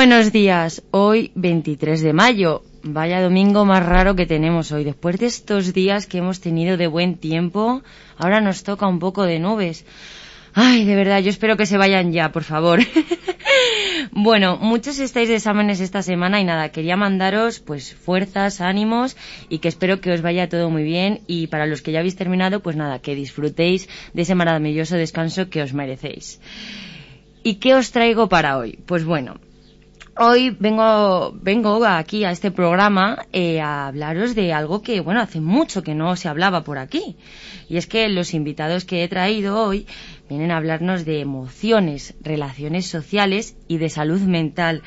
Buenos días. Hoy 23 de mayo. Vaya domingo más raro que tenemos hoy. Después de estos días que hemos tenido de buen tiempo, ahora nos toca un poco de nubes. Ay, de verdad, yo espero que se vayan ya, por favor. bueno, muchos estáis de exámenes esta semana y nada, quería mandaros pues fuerzas, ánimos y que espero que os vaya todo muy bien y para los que ya habéis terminado, pues nada, que disfrutéis de ese maravilloso descanso que os merecéis. ¿Y qué os traigo para hoy? Pues bueno, Hoy vengo, vengo aquí a este programa eh, a hablaros de algo que, bueno, hace mucho que no se hablaba por aquí. Y es que los invitados que he traído hoy vienen a hablarnos de emociones, relaciones sociales y de salud mental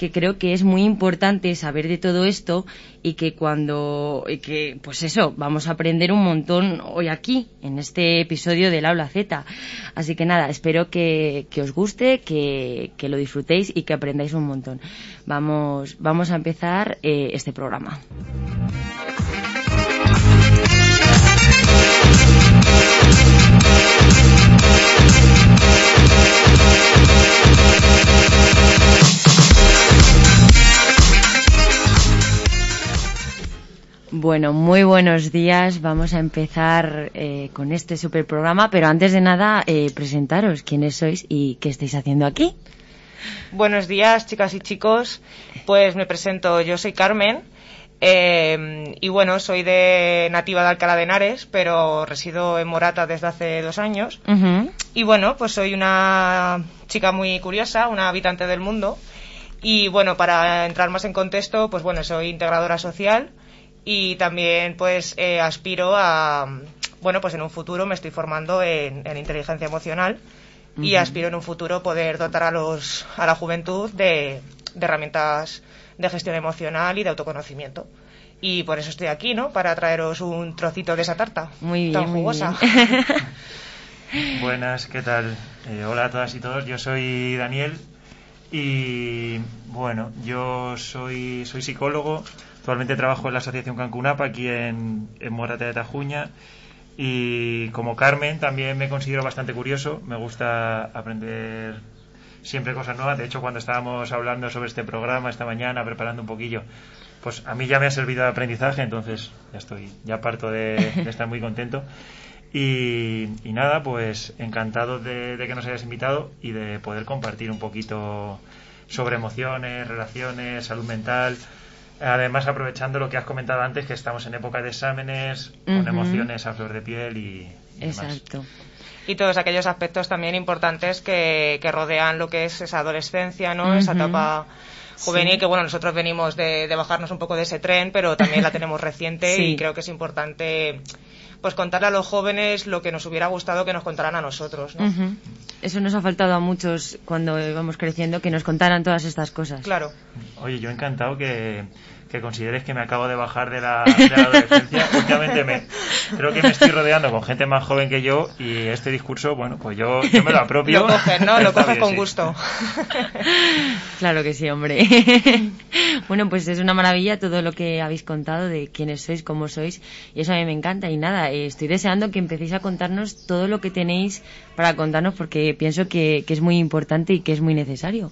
que creo que es muy importante saber de todo esto y que cuando, y que, pues eso, vamos a aprender un montón hoy aquí, en este episodio del Aula Z. Así que nada, espero que, que os guste, que, que, lo disfrutéis y que aprendáis un montón. Vamos, vamos a empezar eh, este programa. Bueno, muy buenos días. Vamos a empezar eh, con este super programa, pero antes de nada, eh, presentaros quiénes sois y qué estáis haciendo aquí. Buenos días, chicas y chicos. Pues me presento, yo soy Carmen. Eh, y bueno, soy de nativa de Alcalá de Henares, pero resido en Morata desde hace dos años. Uh -huh. Y bueno, pues soy una chica muy curiosa, una habitante del mundo. Y bueno, para entrar más en contexto, pues bueno, soy integradora social y también pues eh, aspiro a bueno pues en un futuro me estoy formando en, en inteligencia emocional uh -huh. y aspiro en un futuro poder dotar a los a la juventud de, de, herramientas de gestión emocional y de autoconocimiento. Y por eso estoy aquí no para traeros un trocito de esa tarta muy bien, tan jugosa. muy bien. buenas qué tal eh, hola a todas y todos. Yo soy Daniel y bueno yo soy soy psicólogo Actualmente trabajo en la Asociación Cancunapa aquí en, Morata de Tajuña y como Carmen también me considero bastante curioso, me gusta aprender siempre cosas nuevas, de hecho cuando estábamos hablando sobre este programa esta mañana, preparando un poquillo, pues a mí ya me ha servido de aprendizaje, entonces ya estoy, ya parto de, estar muy contento. Y, nada, pues encantado de que nos hayas invitado y de poder compartir un poquito sobre emociones, relaciones, salud mental, Además, aprovechando lo que has comentado antes, que estamos en época de exámenes, uh -huh. con emociones a flor de piel y. y Exacto. Demás. Y todos aquellos aspectos también importantes que, que, rodean lo que es esa adolescencia, ¿no? Uh -huh. Esa etapa juvenil, sí. que bueno, nosotros venimos de, de, bajarnos un poco de ese tren, pero también la tenemos reciente sí. y creo que es importante pues contarle a los jóvenes lo que nos hubiera gustado que nos contaran a nosotros. ¿no? Uh -huh. Eso nos ha faltado a muchos cuando íbamos creciendo, que nos contaran todas estas cosas. Claro. Oye, yo encantado que, que consideres que me acabo de bajar de la, de la adolescencia. Últimamente me, creo que me estoy rodeando con gente más joven que yo y este discurso, bueno, pues yo, yo me lo apropio. Lo coges, ¿no? Lo coges con sí. gusto. claro que sí, hombre. bueno, pues es una maravilla todo lo que habéis contado de quiénes sois, cómo sois, y eso a mí me encanta. Y nada, eh, estoy deseando que empecéis a contarnos todo lo que tenéis para contarnos porque pienso que, que es muy importante y que es muy necesario.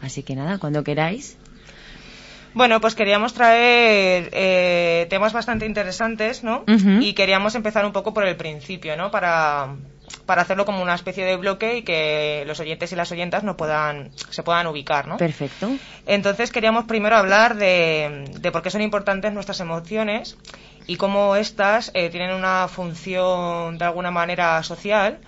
Así que nada, cuando queráis. Bueno, pues queríamos traer eh, temas bastante interesantes, ¿no? Uh -huh. Y queríamos empezar un poco por el principio, ¿no? Para, para hacerlo como una especie de bloque y que los oyentes y las oyentas no puedan, se puedan ubicar, ¿no? Perfecto. Entonces queríamos primero hablar de, de por qué son importantes nuestras emociones y cómo éstas eh, tienen una función de alguna manera social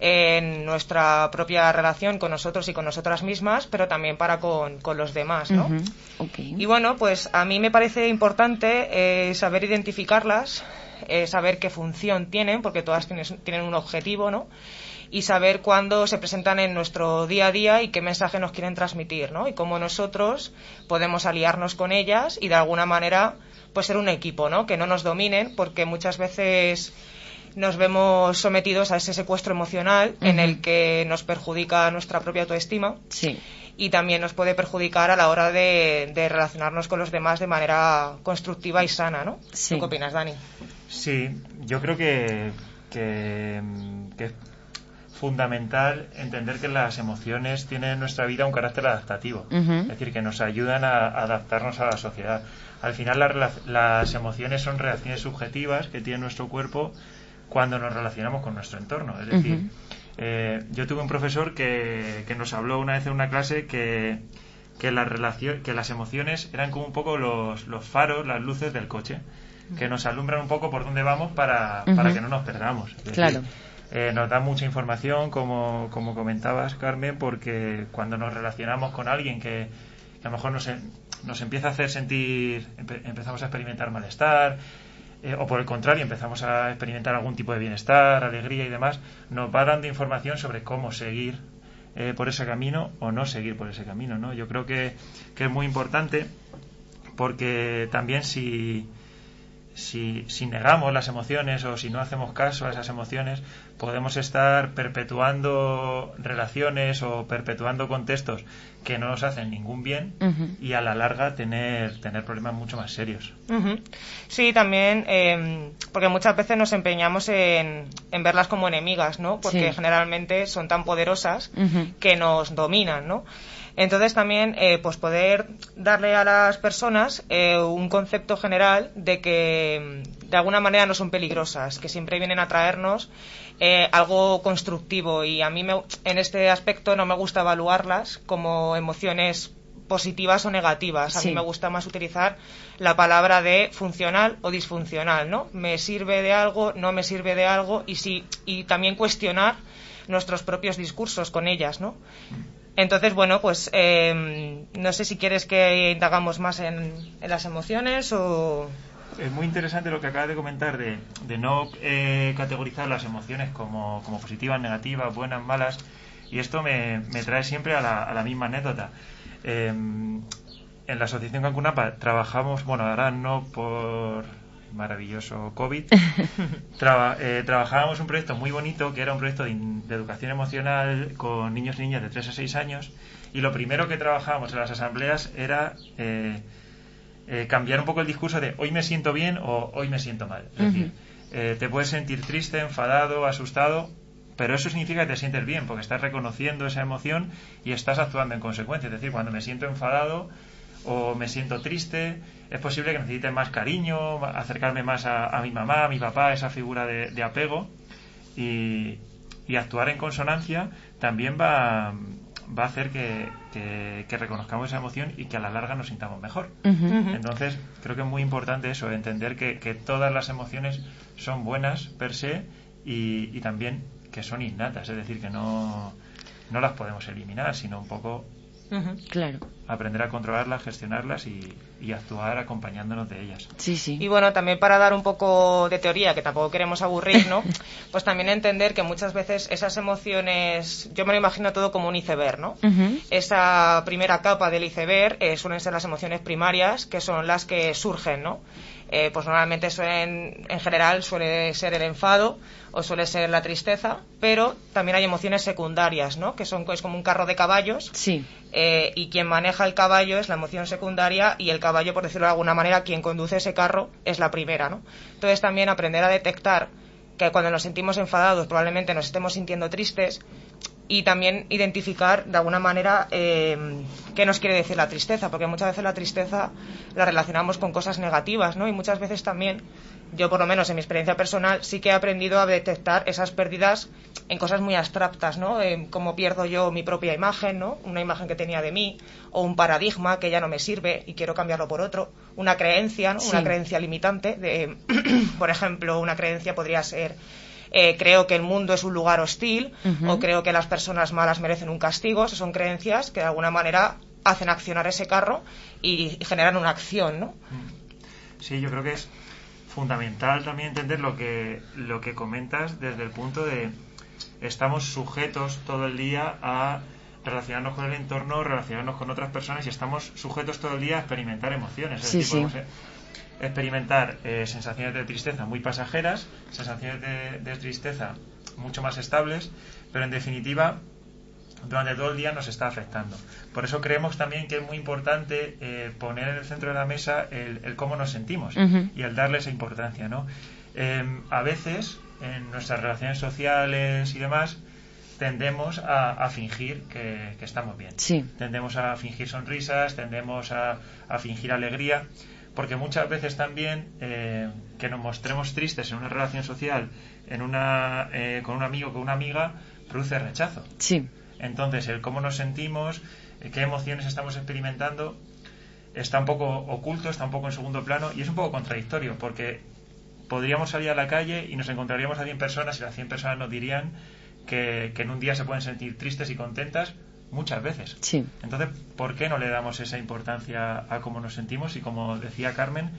en nuestra propia relación con nosotros y con nosotras mismas, pero también para con, con los demás, ¿no? Uh -huh. okay. Y bueno, pues a mí me parece importante eh, saber identificarlas, eh, saber qué función tienen, porque todas tienen, tienen un objetivo, ¿no? Y saber cuándo se presentan en nuestro día a día y qué mensaje nos quieren transmitir, ¿no? Y cómo nosotros podemos aliarnos con ellas y de alguna manera pues ser un equipo, ¿no? Que no nos dominen, porque muchas veces nos vemos sometidos a ese secuestro emocional uh -huh. en el que nos perjudica nuestra propia autoestima sí. y también nos puede perjudicar a la hora de, de, relacionarnos con los demás de manera constructiva y sana, ¿no? Sí. ¿Tú qué opinas, Dani? Sí, yo creo que, que, que fundamental entender que las emociones tienen en nuestra vida un carácter adaptativo, es decir, que nos ayudan a, adaptarnos a la sociedad. Al final las emociones son reacciones subjetivas que tiene nuestro cuerpo cuando nos relacionamos con nuestro entorno. Es decir, eh, yo tuve un profesor que, que, nos habló una vez en una clase que, que, la relación, que las emociones eran como un poco los, los faros, las luces del coche, que nos alumbran un poco por dónde vamos para, para que no nos perdamos. claro. Eh, nos da mucha información, como, como comentabas, Carmen, porque cuando nos relacionamos con alguien que, a lo mejor nos, nos empieza a hacer sentir, empezamos a experimentar malestar, eh, o por el contrario, empezamos a experimentar algún tipo de bienestar, alegría y demás, nos va dando información sobre cómo seguir eh, por ese camino o no seguir por ese camino. ¿no? Yo creo que, que es muy importante porque también si, si, si, negamos las emociones o si no hacemos caso a esas emociones, podemos estar perpetuando relaciones o perpetuando contextos que no nos hacen ningún bien y a la larga tener, tener problemas mucho más serios. Sí, también, em, porque muchas veces nos empeñamos en, en verlas como enemigas, ¿no? Porque generalmente son tan poderosas que nos dominan, ¿no? Entonces también eh, pues poder darle a las personas eh, un concepto general de que mm, de alguna manera no son peligrosas, que siempre vienen a traernos eh, algo constructivo y a mí me, en este aspecto no me gusta evaluarlas como emociones positivas o negativas. A mí me gusta más utilizar la palabra de funcional o disfuncional, ¿no? Me sirve de algo, no me sirve de algo y sí y también cuestionar nuestros propios discursos con ellas, ¿no? Entonces, bueno, pues em, no sé si quieres que indagamos más en, las emociones o... Es muy interesante lo que acabas de comentar de, no eh, categorizar las emociones como, positivas, negativas, buenas, malas. Y esto me, trae siempre a la, misma anécdota. Em, en la Asociación Cancunapa trabajamos, bueno, ahora no por maravilloso COVID, eh, trabajábamos un proyecto muy bonito que era un proyecto de, educación emocional con niños y niñas de 3 a 6 años y lo primero que trabajábamos en las asambleas era eh, eh, cambiar un poco el discurso de hoy me siento bien o hoy me siento mal. Es decir, te puedes sentir triste, enfadado, asustado, pero eso significa que te sientes bien porque estás reconociendo esa emoción y estás actuando en consecuencia. Es decir, cuando me siento enfadado, o me siento triste, es posible que necesite más cariño, acercarme más a, mi mamá, a mi papá, esa figura de, apego. Y, actuar en consonancia también va, va a hacer que, reconozcamos esa emoción y que a la larga nos sintamos mejor. Entonces, creo que es muy importante eso, entender que, todas las emociones son buenas per se y, y también que son innatas, es decir, que no, no las podemos eliminar, sino un poco Claro. Aprender a controlarlas, gestionarlas y, actuar acompañándonos de ellas. Sí, sí. Y bueno, también para dar un poco de teoría, que tampoco queremos aburrir, ¿no? pues también entender que muchas veces esas emociones, yo me lo imagino todo como un iceberg, ¿no? Esa primera capa del iceberg eh, suelen ser las emociones primarias, que son las que surgen, ¿no? Eh, pues normalmente suelen, en general suele ser el enfado o suele ser la tristeza, pero también hay emociones secundarias, ¿no? Que son es como un carro de caballos. Sí. Eh, y quien maneja el caballo es la emoción secundaria y el caballo, por decirlo de alguna manera, quien conduce ese carro es la primera, ¿no? Entonces también aprender a detectar que cuando nos sentimos enfadados probablemente nos estemos sintiendo tristes y también identificar de alguna manera eh, qué nos quiere decir la tristeza, porque muchas veces la tristeza la relacionamos con cosas negativas, ¿no? Y muchas veces también, yo por lo menos en mi experiencia personal, sí que he aprendido a detectar esas pérdidas en cosas muy abstractas, ¿no? En cómo pierdo yo mi propia imagen, ¿no? Una imagen que tenía de mí, o un paradigma que ya no me sirve y quiero cambiarlo por otro, una creencia, ¿no? Una creencia limitante, de, por ejemplo, una creencia podría ser eh, creo que el mundo es un lugar hostil o creo que las personas malas merecen un castigo. Esas son creencias que de alguna manera hacen accionar ese carro y, generan una acción, ¿no? Sí, yo creo que es fundamental también entender lo que, lo que comentas desde el punto de estamos sujetos todo el día a relacionarnos con el entorno, relacionarnos con otras personas y estamos sujetos todo el día a experimentar emociones. sí, sí experimentar eh, sensaciones de tristeza muy pasajeras, sensaciones de, tristeza mucho más estables, pero en definitiva durante todo el día nos está afectando. Por eso creemos también que es muy importante eh, poner en el centro de la mesa el, cómo nos sentimos y el darle esa importancia. ¿no? Em, a veces, en nuestras relaciones sociales y demás, tendemos a, fingir que, estamos bien. Sí. Tendemos a fingir sonrisas, tendemos a, fingir alegría, porque muchas veces también eh, que nos mostremos tristes en una relación social, en una, eh, con un amigo, con una amiga, produce rechazo. Sí. Entonces, el cómo nos sentimos, eh, qué emociones estamos experimentando, está un poco oculto, está un poco en segundo plano y es un poco contradictorio, porque podríamos salir a la calle y nos encontraríamos a 100 personas y las 100 personas nos dirían que, en un día se pueden sentir tristes y contentas muchas veces. Sí. Entonces, ¿por qué no le damos esa importancia a cómo nos sentimos? Y como decía Carmen,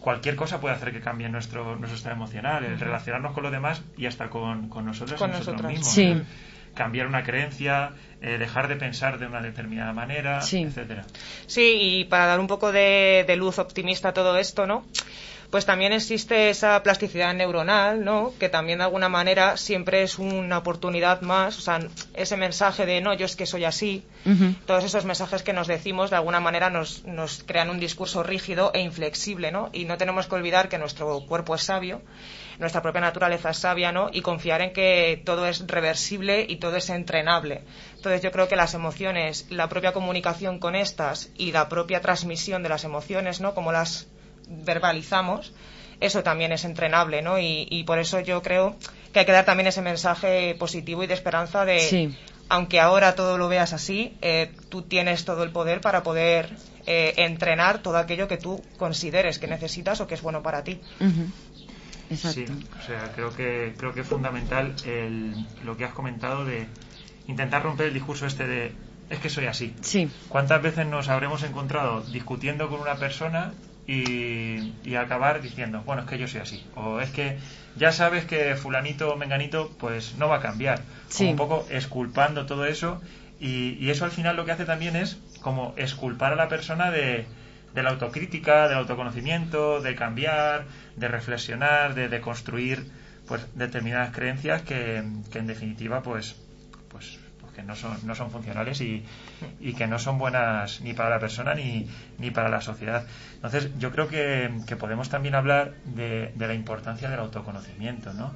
cualquier cosa puede hacer que cambie nuestro, nuestro estado emocional, el relacionarnos con los demás y hasta con, con nosotros con nosotros mismos. Sí. Cambiar una creencia, eh, dejar de pensar de una determinada manera, sí. etcétera. Sí, y para dar un poco de, de luz optimista a todo esto, ¿no? Pues también existe esa plasticidad neuronal, ¿no? Que también de alguna manera siempre es una oportunidad más, o sea, ese mensaje de no, yo es que soy así, todos esos mensajes que nos decimos de alguna manera nos, nos crean un discurso rígido e inflexible, ¿no? Y no tenemos que olvidar que nuestro cuerpo es sabio, nuestra propia naturaleza es sabia, ¿no? Y confiar en que todo es reversible y todo es entrenable. Entonces yo creo que las emociones, la propia comunicación con estas y la propia transmisión de las emociones, ¿no? Como las verbalizamos, eso también es entrenable, ¿no? Y, por eso yo creo que hay que dar también ese mensaje positivo y de esperanza de, aunque ahora todo lo veas así, eh, tú tienes todo el poder para poder eh, entrenar todo aquello que tú consideres que necesitas o que es bueno para ti. Sí, o sea, creo que, creo que es fundamental lo que has comentado de intentar romper el discurso este de es que soy así. Sí. ¿Cuántas veces nos habremos encontrado discutiendo con una persona y, acabar diciendo, bueno, es que yo soy así. O es que ya sabes que fulanito o menganito pues no va a cambiar. un poco esculpando todo eso y, eso al final lo que hace también es como esculpar a la persona de, de la autocrítica, del autoconocimiento, de cambiar, de reflexionar, de, de construir pues determinadas creencias que, que en definitiva pues pues que no son, no son funcionales y, y, que no son buenas ni para la persona ni, ni para la sociedad. Entonces, yo creo que, que podemos también hablar de, de, la importancia del autoconocimiento, ¿no?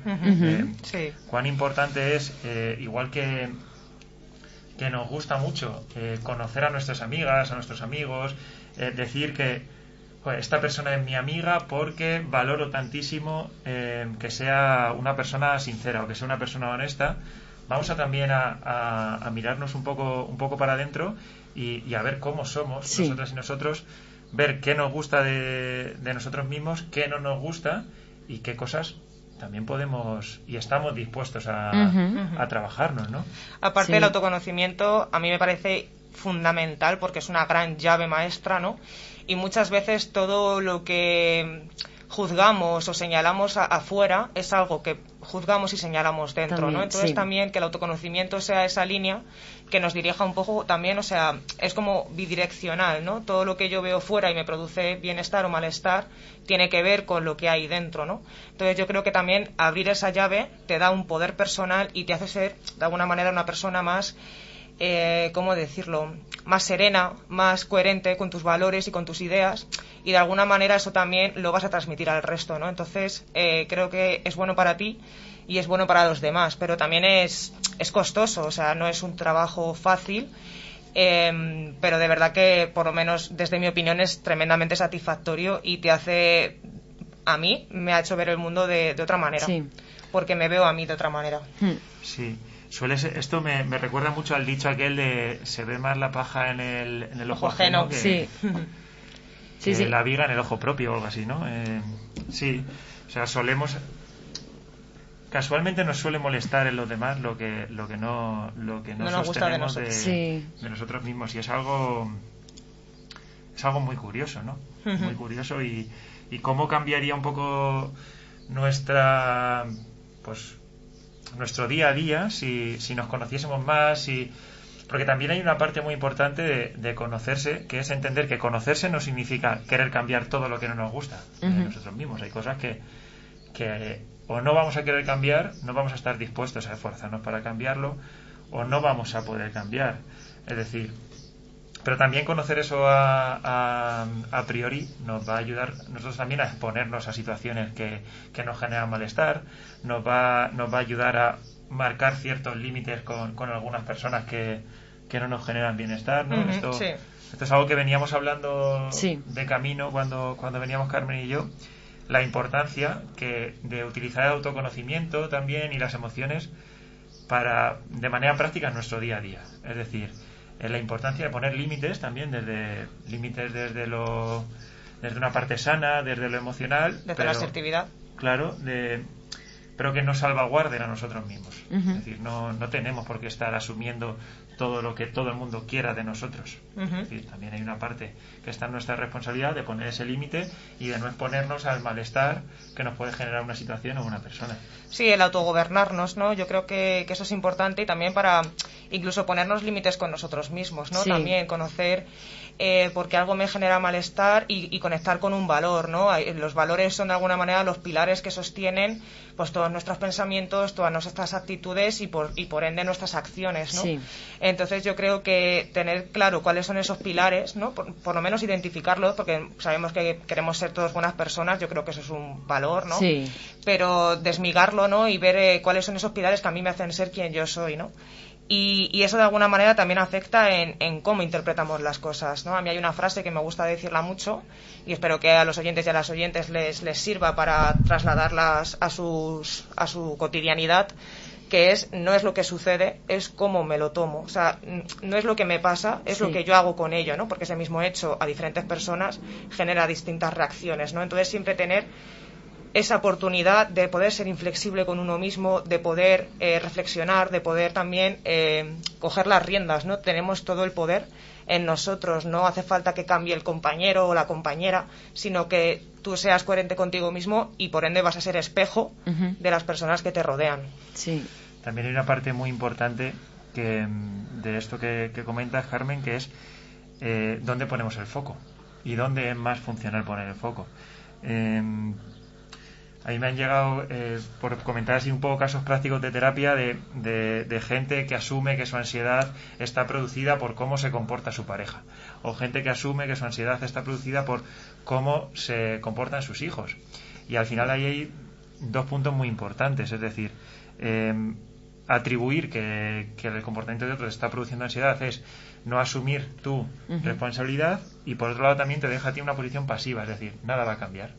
sí. Cuán importante es, eh, igual que, que nos gusta mucho eh, conocer a nuestras amigas, a nuestros amigos, eh, decir que esta persona es mi amiga porque valoro tantísimo que sea una persona sincera o que sea una persona honesta vamos a también a, mirarnos un poco, un poco para adentro y, a ver cómo somos nosotras y nosotros, ver qué nos gusta de, nosotros mismos, qué no nos gusta y qué cosas también podemos y estamos dispuestos a, trabajarnos, ¿no? Aparte del autoconocimiento, a mí me parece fundamental porque es una gran llave maestra, ¿no? Y muchas veces todo lo que juzgamos o señalamos afuera es algo que juzgamos y señalamos dentro, ¿no? Entonces también que el autoconocimiento sea esa línea que nos dirija un poco también, o sea, es como bidireccional, ¿no? Todo lo que yo veo fuera y me produce bienestar o malestar tiene que ver con lo que hay dentro, ¿no? Entonces yo creo que también abrir esa llave te da un poder personal y te hace ser de alguna manera una persona más eh, ¿cómo decirlo?, más serena, más coherente con tus valores y con tus ideas y de alguna manera eso también lo vas a transmitir al resto, ¿no? Entonces eh, creo que es bueno para ti y es bueno para los demás, pero también es, es costoso, o sea, no es un trabajo fácil. Em, pero de verdad que, por lo menos desde mi opinión, es tremendamente satisfactorio y te hace, a mí, me ha hecho ver el mundo de, otra manera. Porque me veo a mí de otra manera. Hmm. Sí. Suele esto me, recuerda mucho al dicho aquel de se ve más la paja en el, en el ojo, ajeno, que, sí. sí, la viga en el ojo propio o algo así, ¿no? Eh, sí, o sea, solemos casualmente nos suele molestar en los demás lo que lo que no lo que no, nos gusta de nosotros. De, nosotros mismos y es algo es algo muy curioso, ¿no? Muy curioso y, y cómo cambiaría un poco nuestra pues nuestro día a día si, si nos conociésemos más, y porque también hay una parte muy importante de, conocerse, que es entender que conocerse no significa querer cambiar todo lo que no nos gusta de nosotros mismos. Hay cosas que, que o no vamos a querer cambiar, no vamos a estar dispuestos a esforzarnos para cambiarlo, o no vamos a poder cambiar. Es decir, pero también conocer eso a, a, priori nos va a ayudar nosotros también a exponernos a situaciones que, que nos generan malestar, nos va, nos va a ayudar a marcar ciertos límites con, con algunas personas que, que no nos generan bienestar, ¿no? Esto, sí. esto es algo que veníamos hablando Sí. de camino cuando, cuando veníamos Carmen y yo, la importancia que de utilizar el autoconocimiento también y las emociones para de manera práctica en nuestro día a día. Es decir, la importancia de poner límites también desde límites desde lo desde una parte sana, desde lo emocional, Desde pero- la asertividad. claro, de, pero que nos salvaguarden a nosotros mismos. Ujú. Es decir, no, no tenemos por qué estar asumiendo todo lo que todo el mundo quiera de nosotros. Ujú. Es decir, también hay una parte que está en nuestra responsabilidad de poner ese límite y de no exponernos al malestar que nos puede generar una situación o una persona. Sí, el autogobernarnos, ¿no? Yo creo que, que eso es importante y también para incluso ponernos límites con nosotros mismos, ¿no? Sí. También conocer eh, por qué algo me genera malestar y, y conectar con un valor, ¿no? Los valores son de alguna manera los pilares que sostienen pues todos nuestros pensamientos, todas nuestras actitudes y por, y por ende nuestras acciones, ¿no? Sí. Entonces yo creo que tener claro cuáles son esos pilares, ¿no? Por, por lo menos identificarlos, porque sabemos que queremos ser todos buenas personas, yo creo que eso es un valor, ¿no? Sí. pero desmigarlo, ¿no? Y ver eh, cuáles son esos pilares que a mí me hacen ser quien yo soy, ¿no? Y, y eso de alguna manera también afecta en, en cómo interpretamos las cosas, ¿no? A mí hay una frase que me gusta decirla mucho y espero que a los oyentes y a las oyentes les, les sirva para trasladarlas a, sus, a su cotidianidad, que es no es lo que sucede, es cómo me lo tomo. O sea, no es lo que me pasa, es lo que yo hago con ello, ¿no? Porque ese mismo hecho a diferentes personas genera distintas reacciones, ¿no? Entonces siempre tener esa oportunidad de poder ser inflexible con uno mismo, de poder eh, reflexionar, de poder también eh, coger las riendas, ¿no? Tenemos todo el poder en nosotros, no hace falta que cambie el compañero o la compañera, sino que tú seas coherente contigo mismo y por ende vas a ser espejo de las personas que te rodean. Sí. También hay una parte muy importante que, mm, de esto que, que comentas, Carmen, que es eh, dónde ponemos el foco y dónde es más funcional poner el foco. Eh, a mí me han llegado, eh, por comentar así un poco casos prácticos de terapia, de, de- de gente que asume que su ansiedad está producida por cómo se comporta su pareja. O gente que asume que su ansiedad está producida por cómo se comportan sus hijos. Y al final ahí hay dos puntos muy importantes. Es decir, eh, atribuir que, que el comportamiento de otros está produciendo ansiedad es no asumir tu responsabilidad y por otro lado también te deja a ti una posición pasiva, es decir, nada va a cambiar.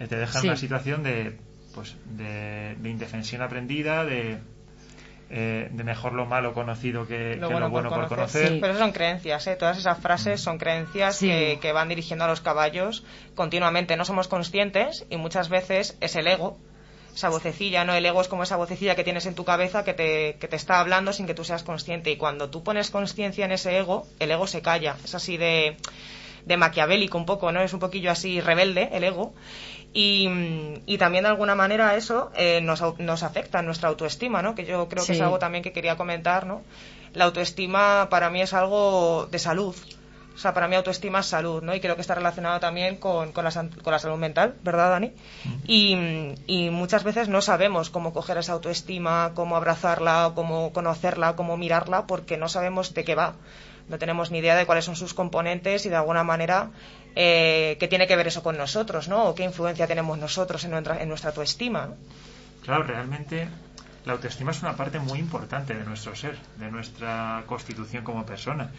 Eh, te deja en Sí. una situación de, pues, de, de indefensión aprendida, de, eh, de mejor lo malo conocido que que lo bueno, por conocer. Sí. Pero eso son creencias, ¿eh? Todas esas frases son creencias Sí. que, que van dirigiendo a los caballos continuamente. No somos conscientes y muchas veces es el ego, esa vocecilla, ¿no? El ego es como esa vocecilla que tienes en tu cabeza que te, que te está hablando sin que tú seas consciente. Y cuando tú pones conciencia en ese ego, el ego se calla. Es así de, de maquiavélico un poco, ¿no? Es un poquillo así rebelde el ego. Y, y también de alguna manera eso eh, nos, nos afecta en nuestra autoestima, ¿no? Que yo creo que es algo también que quería comentar, ¿no? La autoestima para mí es algo de salud. O sea, para mí autoestima es salud, ¿no? Y creo que está relacionado también con, con la, con la salud mental, ¿verdad, Dani? Y, y muchas veces no sabemos cómo coger esa autoestima, cómo abrazarla, cómo conocerla, cómo mirarla, porque no sabemos de qué va. No tenemos ni idea de cuáles son sus componentes y de alguna manera eh, qué tiene que ver eso con nosotros, ¿no? O qué influencia tenemos nosotros en nuestra, en nuestra autoestima. ¿no? Claro, realmente la autoestima es una parte muy importante de nuestro ser, de nuestra constitución como persona.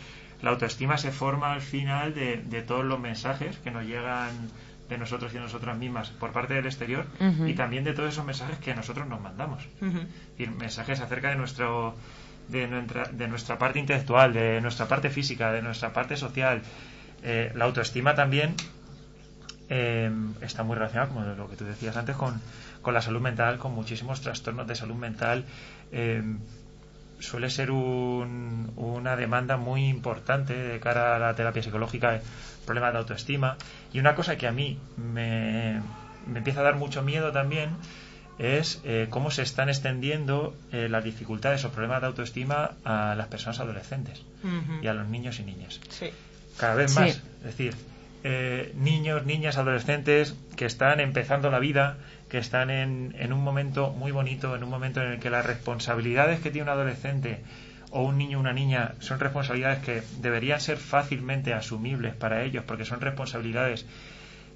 La autoestima se forma al final de, de todos los mensajes que nos llegan de nosotros y de nosotras mismas por parte del exterior y también de todos esos mensajes que nosotros nos mandamos. Es decir, mensajes acerca de nuestro de nuestra, de nuestra parte intelectual, de nuestra parte física, de nuestra parte social. Eh, la autoestima también eh, está muy relacionada, como lo que tú decías antes, con, con la salud mental, con muchísimos trastornos de salud mental. Eh, suele ser un- una demanda muy importante de cara a la terapia psicológica, el problema de autoestima. Y una cosa que a mí me, me empieza a dar mucho miedo también es eh, cómo se están extendiendo eh, las dificultades o problemas de autoestima a las personas adolescentes y a los niños y niñas Sí. Cada vez Sí. más. Es decir, eh, niños, niñas, adolescentes que están empezando la vida, que están en, en un momento muy bonito, en un momento en el que las responsabilidades que tiene un adolescente o un niño o una niña son responsabilidades que deberían ser fácilmente asumibles para ellos, porque son responsabilidades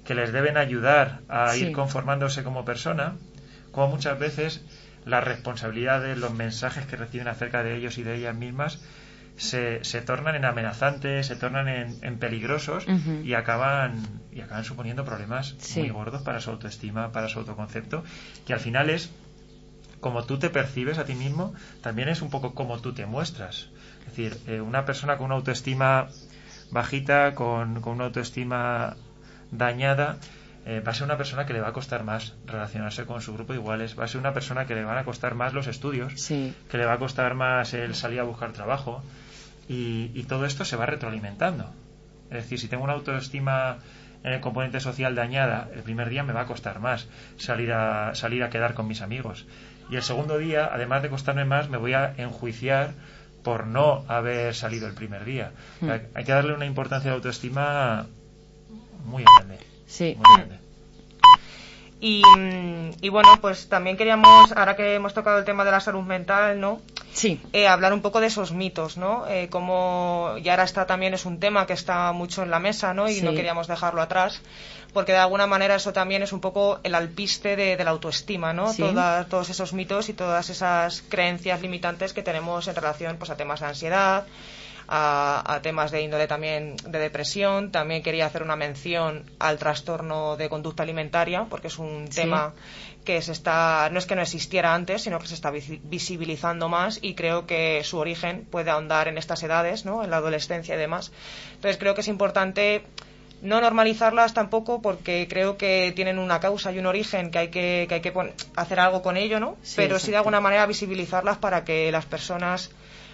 que les deben ayudar a Sí. ir conformándose como persona, como muchas veces las responsabilidades, los mensajes que reciben acerca de ellos y de ellas mismas se, se tornan en amenazantes, se tornan en, peligrosos y acaban y acaban suponiendo problemas muy gordos para su autoestima, para su autoconcepto, que al final es como tú te percibes a ti mismo, también es un poco como tú te muestras. Es decir, eh, una persona con una autoestima bajita, con, con una autoestima dañada, eh, va a ser una persona que le va a costar más relacionarse con su grupo de iguales, va a ser una persona que le van a costar más los estudios, que le va a costar más el salir a buscar trabajo y, y, todo esto se va retroalimentando. Es decir, si tengo una autoestima en el componente social dañada, el primer día me va a costar más salir a, salir a quedar con mis amigos. Y el segundo día, además de costarme más, me voy a enjuiciar por no haber salido el primer día. Hmm. Hay que darle una importancia a la autoestima muy grande. Sí. Y, y, bueno, pues también queríamos, ahora que hemos tocado el tema de la salud mental, ¿no? Sí. Eh, hablar un poco de esos mitos, ¿no? Eh, como ya ahora está también es un tema que está mucho en la mesa, ¿no? Y no queríamos dejarlo atrás, porque de alguna manera eso también es un poco el alpiste de, la autoestima, ¿no? todos esos mitos y todas esas creencias limitantes que tenemos en relación pues, a temas de ansiedad, a, temas de índole también de depresión. También quería hacer una mención al trastorno de conducta alimentaria, porque es un tema que se está, no es que no existiera antes, sino que se está visibilizando más y creo que su origen puede ahondar en estas edades, ¿no? en la adolescencia y demás. Entonces creo que es importante no normalizarlas tampoco porque creo que tienen una causa y un origen que hay que, que, hay que hacer algo con ello, ¿no? Pero sí de alguna manera visibilizarlas para que las personas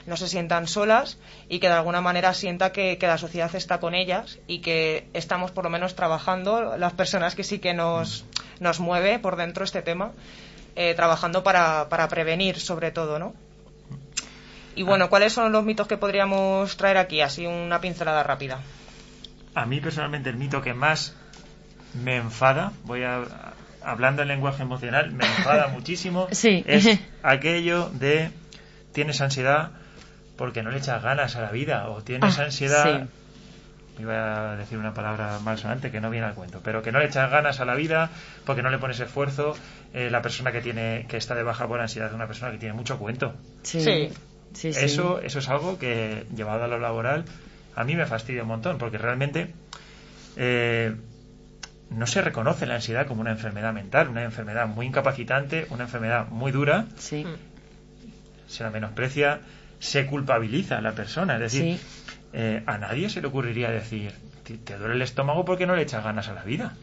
no se sientan solas y que de alguna manera sienta que, la sociedad está con ellas y que estamos por lo menos trabajando, las personas que sí que nos, nos mueve por dentro este tema, eh, trabajando para, para prevenir sobre todo, ¿no? Y bueno, ¿cuáles son los mitos que podríamos traer aquí? Así una pincelada rápida. A mí personalmente el mito que más me enfada, voy a hablando en lenguaje emocional, me enfada muchísimo, es aquello de tienes ansiedad, porque no le echas ganas a la vida o tienes ah, ansiedad. Iba a decir una palabra malsonante que no viene al cuento, pero que no le echas ganas a la vida porque no le pones esfuerzo. Eh, la persona que tiene que está de baja por ansiedad es una persona que tiene mucho cuento. Sí. eso, eso es algo que, llevado a lo laboral, a mí me fastidia un montón porque realmente eh, no se reconoce la ansiedad como una enfermedad mental, una enfermedad muy incapacitante, una enfermedad muy dura. Sí. Se la menosprecia se culpabiliza a la persona. Es decir, eh, a nadie se le ocurriría decir, te, duele el estómago porque no le echas ganas a la vida.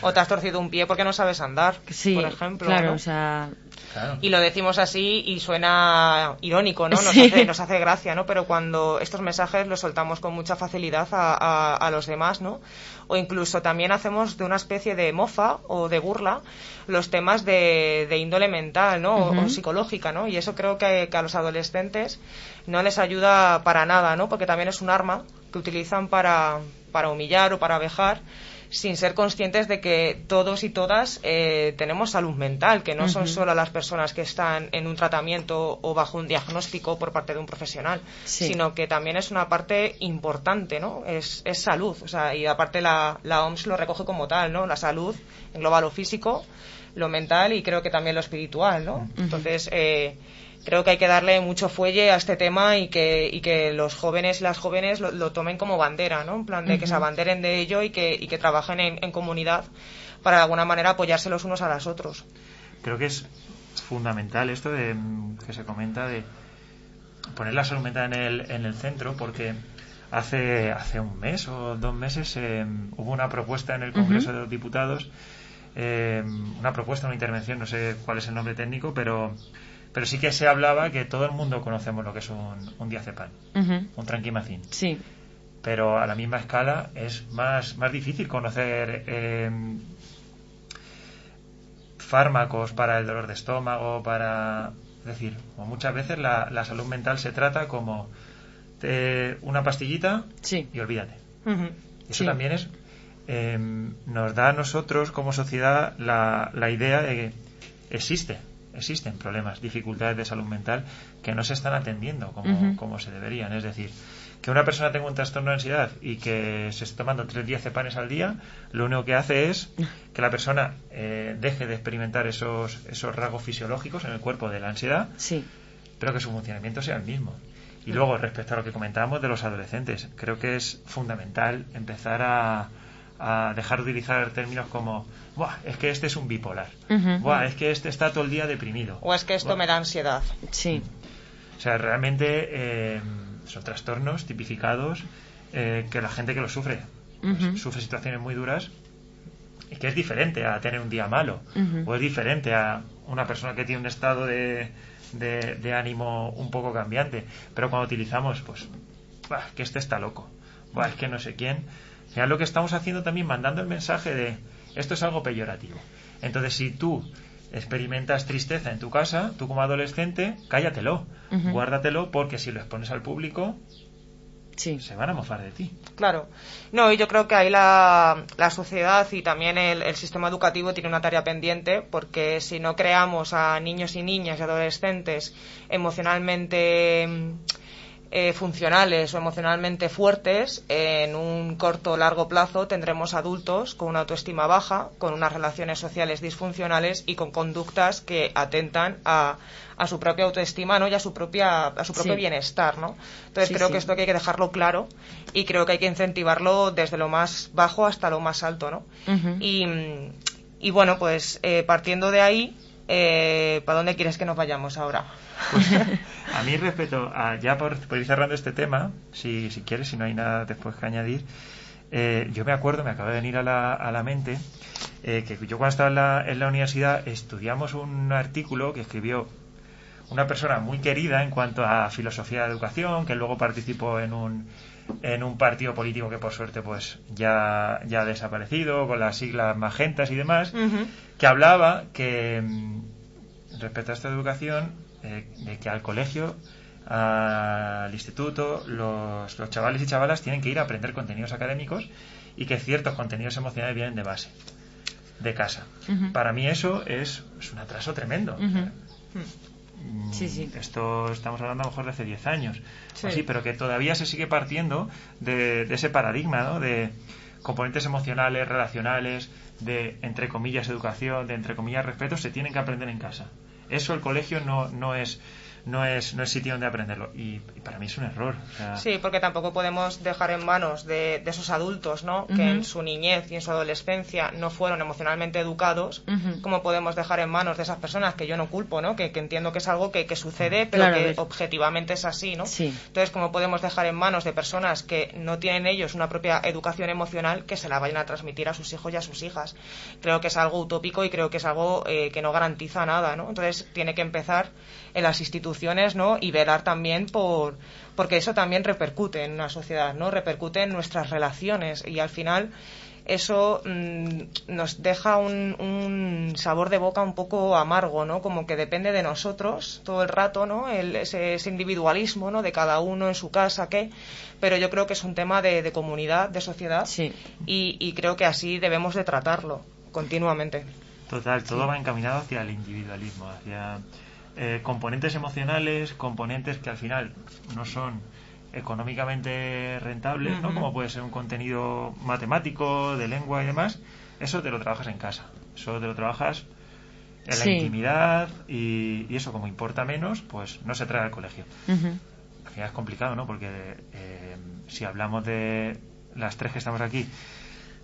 O te has torcido un pie porque no sabes andar, por ejemplo. Claro, o sea... Y lo decimos así y suena irónico, ¿no? Nos, hace, nos hace gracia, ¿no? Pero cuando estos mensajes los soltamos con mucha facilidad a, a, los demás, ¿no? O incluso también hacemos de una especie de mofa o de burla los temas de, de índole mental, ¿no? o, psicológica, ¿no? Y eso creo que, que a los adolescentes no les ayuda para nada, ¿no? Porque también es un arma que utilizan para, para humillar o para vejar sin ser conscientes de que todos y todas eh, tenemos salud mental, que no son solo las personas que están en un tratamiento o bajo un diagnóstico por parte de un profesional, sino que también es una parte importante, ¿no? Es, es salud, o sea, y aparte la, la OMS lo recoge como tal, ¿no? La salud engloba lo físico, lo mental y creo que también lo espiritual, ¿no? Entonces, eh, creo que hay que darle mucho fuelle a este tema y que, y que los jóvenes y las jóvenes lo, tomen como bandera, ¿no? En plan de que se abanderen de ello y que, y que trabajen en, comunidad para de alguna manera apoyarse los unos a los otros. Creo que es fundamental esto de que se comenta de poner la salud mental en el, en el centro porque hace, hace un mes o dos meses eh, hubo una propuesta en el Congreso de los Diputados, eh, una propuesta, una intervención, no sé cuál es el nombre técnico, pero pero sí que se hablaba que todo el mundo conocemos lo que es un, un diazepam, un tranquimacín. Sí. Pero a la misma escala es más, más difícil conocer eh, fármacos para el dolor de estómago, para... Es decir, muchas veces la, la salud mental se trata como una pastillita y olvídate. Eso también es... Em, nos da a nosotros como sociedad la, la idea de que existe existen problemas, dificultades de salud mental que no se están atendiendo como, como se deberían. Es decir, que una persona tenga un trastorno de ansiedad y que se esté tomando tres diazepanes al día, lo único que hace es que la persona eh, deje de experimentar esos, esos rasgos fisiológicos en el cuerpo de la ansiedad, Sí. pero que su funcionamiento sea el mismo. Y luego, respecto a lo que comentábamos de los adolescentes, creo que es fundamental empezar a, a dejar de utilizar términos como, Buah, es que este es un bipolar. Buah, es que este está todo el día deprimido. O es que esto Buah. me da ansiedad. Sí. O sea, realmente eh, son trastornos tipificados eh, que la gente que los sufre pues, sufre situaciones muy duras y que es diferente a tener un día malo o es diferente a una persona que tiene un estado de, de- de ánimo un poco cambiante. Pero cuando utilizamos, pues, "Buah, que este está loco, Buah, es que no sé quién, final lo que estamos haciendo también mandando el mensaje de esto es algo peyorativo. Entonces, si tú experimentas tristeza en tu casa, tú como adolescente, cállatelo, guárdatelo, porque si lo expones al público, Sí. se van a mofar de ti. Claro. No, y yo creo que ahí la, la sociedad y también el, el sistema educativo tiene una tarea pendiente porque si no creamos a niños y niñas y adolescentes emocionalmente eh, funcionales o emocionalmente fuertes, en un corto o largo plazo tendremos adultos con una autoestima baja, con unas relaciones sociales disfuncionales y con conductas que atentan a, a su propia autoestima ¿no? y a su, propia, a su propio Sí. bienestar. ¿no? Entonces Sí, creo sí. que esto hay que dejarlo claro y creo que hay que incentivarlo desde lo más bajo hasta lo más alto. ¿no? Y, y bueno, pues eh, partiendo de ahí, eh, ¿para dónde quieres que nos vayamos ahora? Pues, a mí respecto a, ya por, por ir cerrando este tema, si, si quieres, si no hay nada después que añadir, eh, yo me acuerdo, me acaba de venir a la, a la mente, eh, que yo cuando estaba en la, en la universidad estudiamos un artículo que escribió una persona muy querida en cuanto a filosofía de educación, que luego participó en un, en un partido político que por suerte pues ya, ya ha desaparecido, con las siglas magentas y demás, que hablaba que mm, respecto a esta educación, eh, de que al colegio, al instituto, los, los chavales y chavalas tienen que ir a aprender contenidos académicos y que ciertos contenidos emocionales vienen de base, de casa. Para mí eso es, es un atraso tremendo. Sí, sí. Esto estamos hablando a lo mejor de hace 10 años. Sí. así, pero que todavía se sigue partiendo de, de ese paradigma, ¿no? De componentes emocionales, relacionales, de entre comillas educación, de entre comillas respeto, se tienen que aprender en casa. Eso el colegio no, no es no es no es sitio donde aprenderlo y, y para mí es un error. o sea, Sí, porque tampoco podemos dejar en manos de, de esos adultos, ¿no? Que en su niñez y en su adolescencia no fueron emocionalmente educados. Ujú. ¿Cómo podemos dejar en manos de esas personas que yo no culpo, ¿no? Que, que entiendo que es algo que, que sucede, pero Claro, que objetivamente es así, ¿no? Sí. Entonces, ¿cómo podemos dejar en manos de personas que no tienen ellos una propia educación emocional que se la vayan a transmitir a sus hijos y a sus hijas? Creo que es algo utópico y creo que es algo eh, que no garantiza nada, ¿no? Entonces, tiene que empezar en las instituciones, ¿no? Y velar también por porque eso también repercute en una sociedad, ¿no? Repercute en nuestras relaciones y al final eso mm, nos deja un, un sabor de boca un poco amargo, ¿no? Como que depende de nosotros todo el rato, ¿no? El- ese, ese individualismo, ¿no? De cada uno en su casa, ¿qué? Pero yo creo que es un tema de, de comunidad, de sociedad Sí. y, y creo que así debemos de tratarlo continuamente. Total, todo va encaminado hacia el individualismo, hacia eh, componentes emocionales, componentes que al final no son económicamente rentables, ¿no? Como puede ser un contenido matemático, de lengua y demás. Eso te lo trabajas en casa, eso te lo trabajas en la intimidad y, y eso como importa menos, pues no se trae al colegio. Al final es complicado, ¿no? Porque eh, si hablamos de las tres que estamos aquí,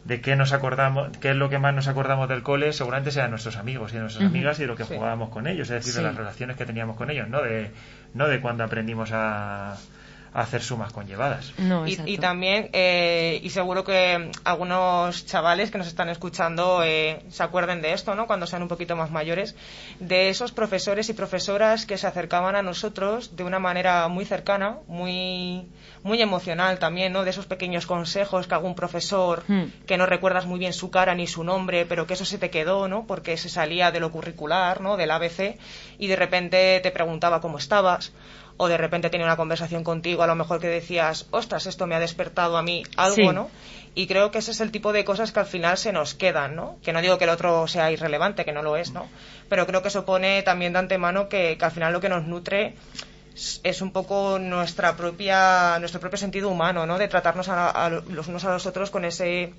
de qué nos acordamos, qué es lo que más nos acordamos del cole, seguramente sean nuestros amigos y de nuestras amigas y de lo que Sí. jugábamos con ellos, es decir, Sí. de las relaciones que teníamos con ellos, no de, no de cuando aprendimos a, a hacer sumas conllevadas. No, Y, y también, eh, y seguro que algunos chavales que nos están escuchando eh, se acuerden de esto, ¿no? Cuando sean un poquito más mayores, de esos profesores y profesoras que se acercaban a nosotros de una manera muy cercana, muy, muy emocional también, ¿no? De esos pequeños consejos que algún profesor Hmm. que no recuerdas muy bien su cara ni su nombre, pero que eso se te quedó, ¿no? Porque se salía de lo curricular, ¿no? Del ABC y de repente te preguntaba cómo estabas o de repente tenía una conversación contigo, a lo mejor que decías, ostras, esto me ha despertado a mí algo, Sí. ¿no? Y creo que ese es el tipo de cosas que al final se nos quedan, ¿no? Que no digo que el otro sea irrelevante, que no lo es, ¿no? Pero creo que eso pone también de antemano que, que al final lo que nos nutre es un poco nuestra propia nuestro propio sentido humano no de tratarnos a, los unos a los otros con ese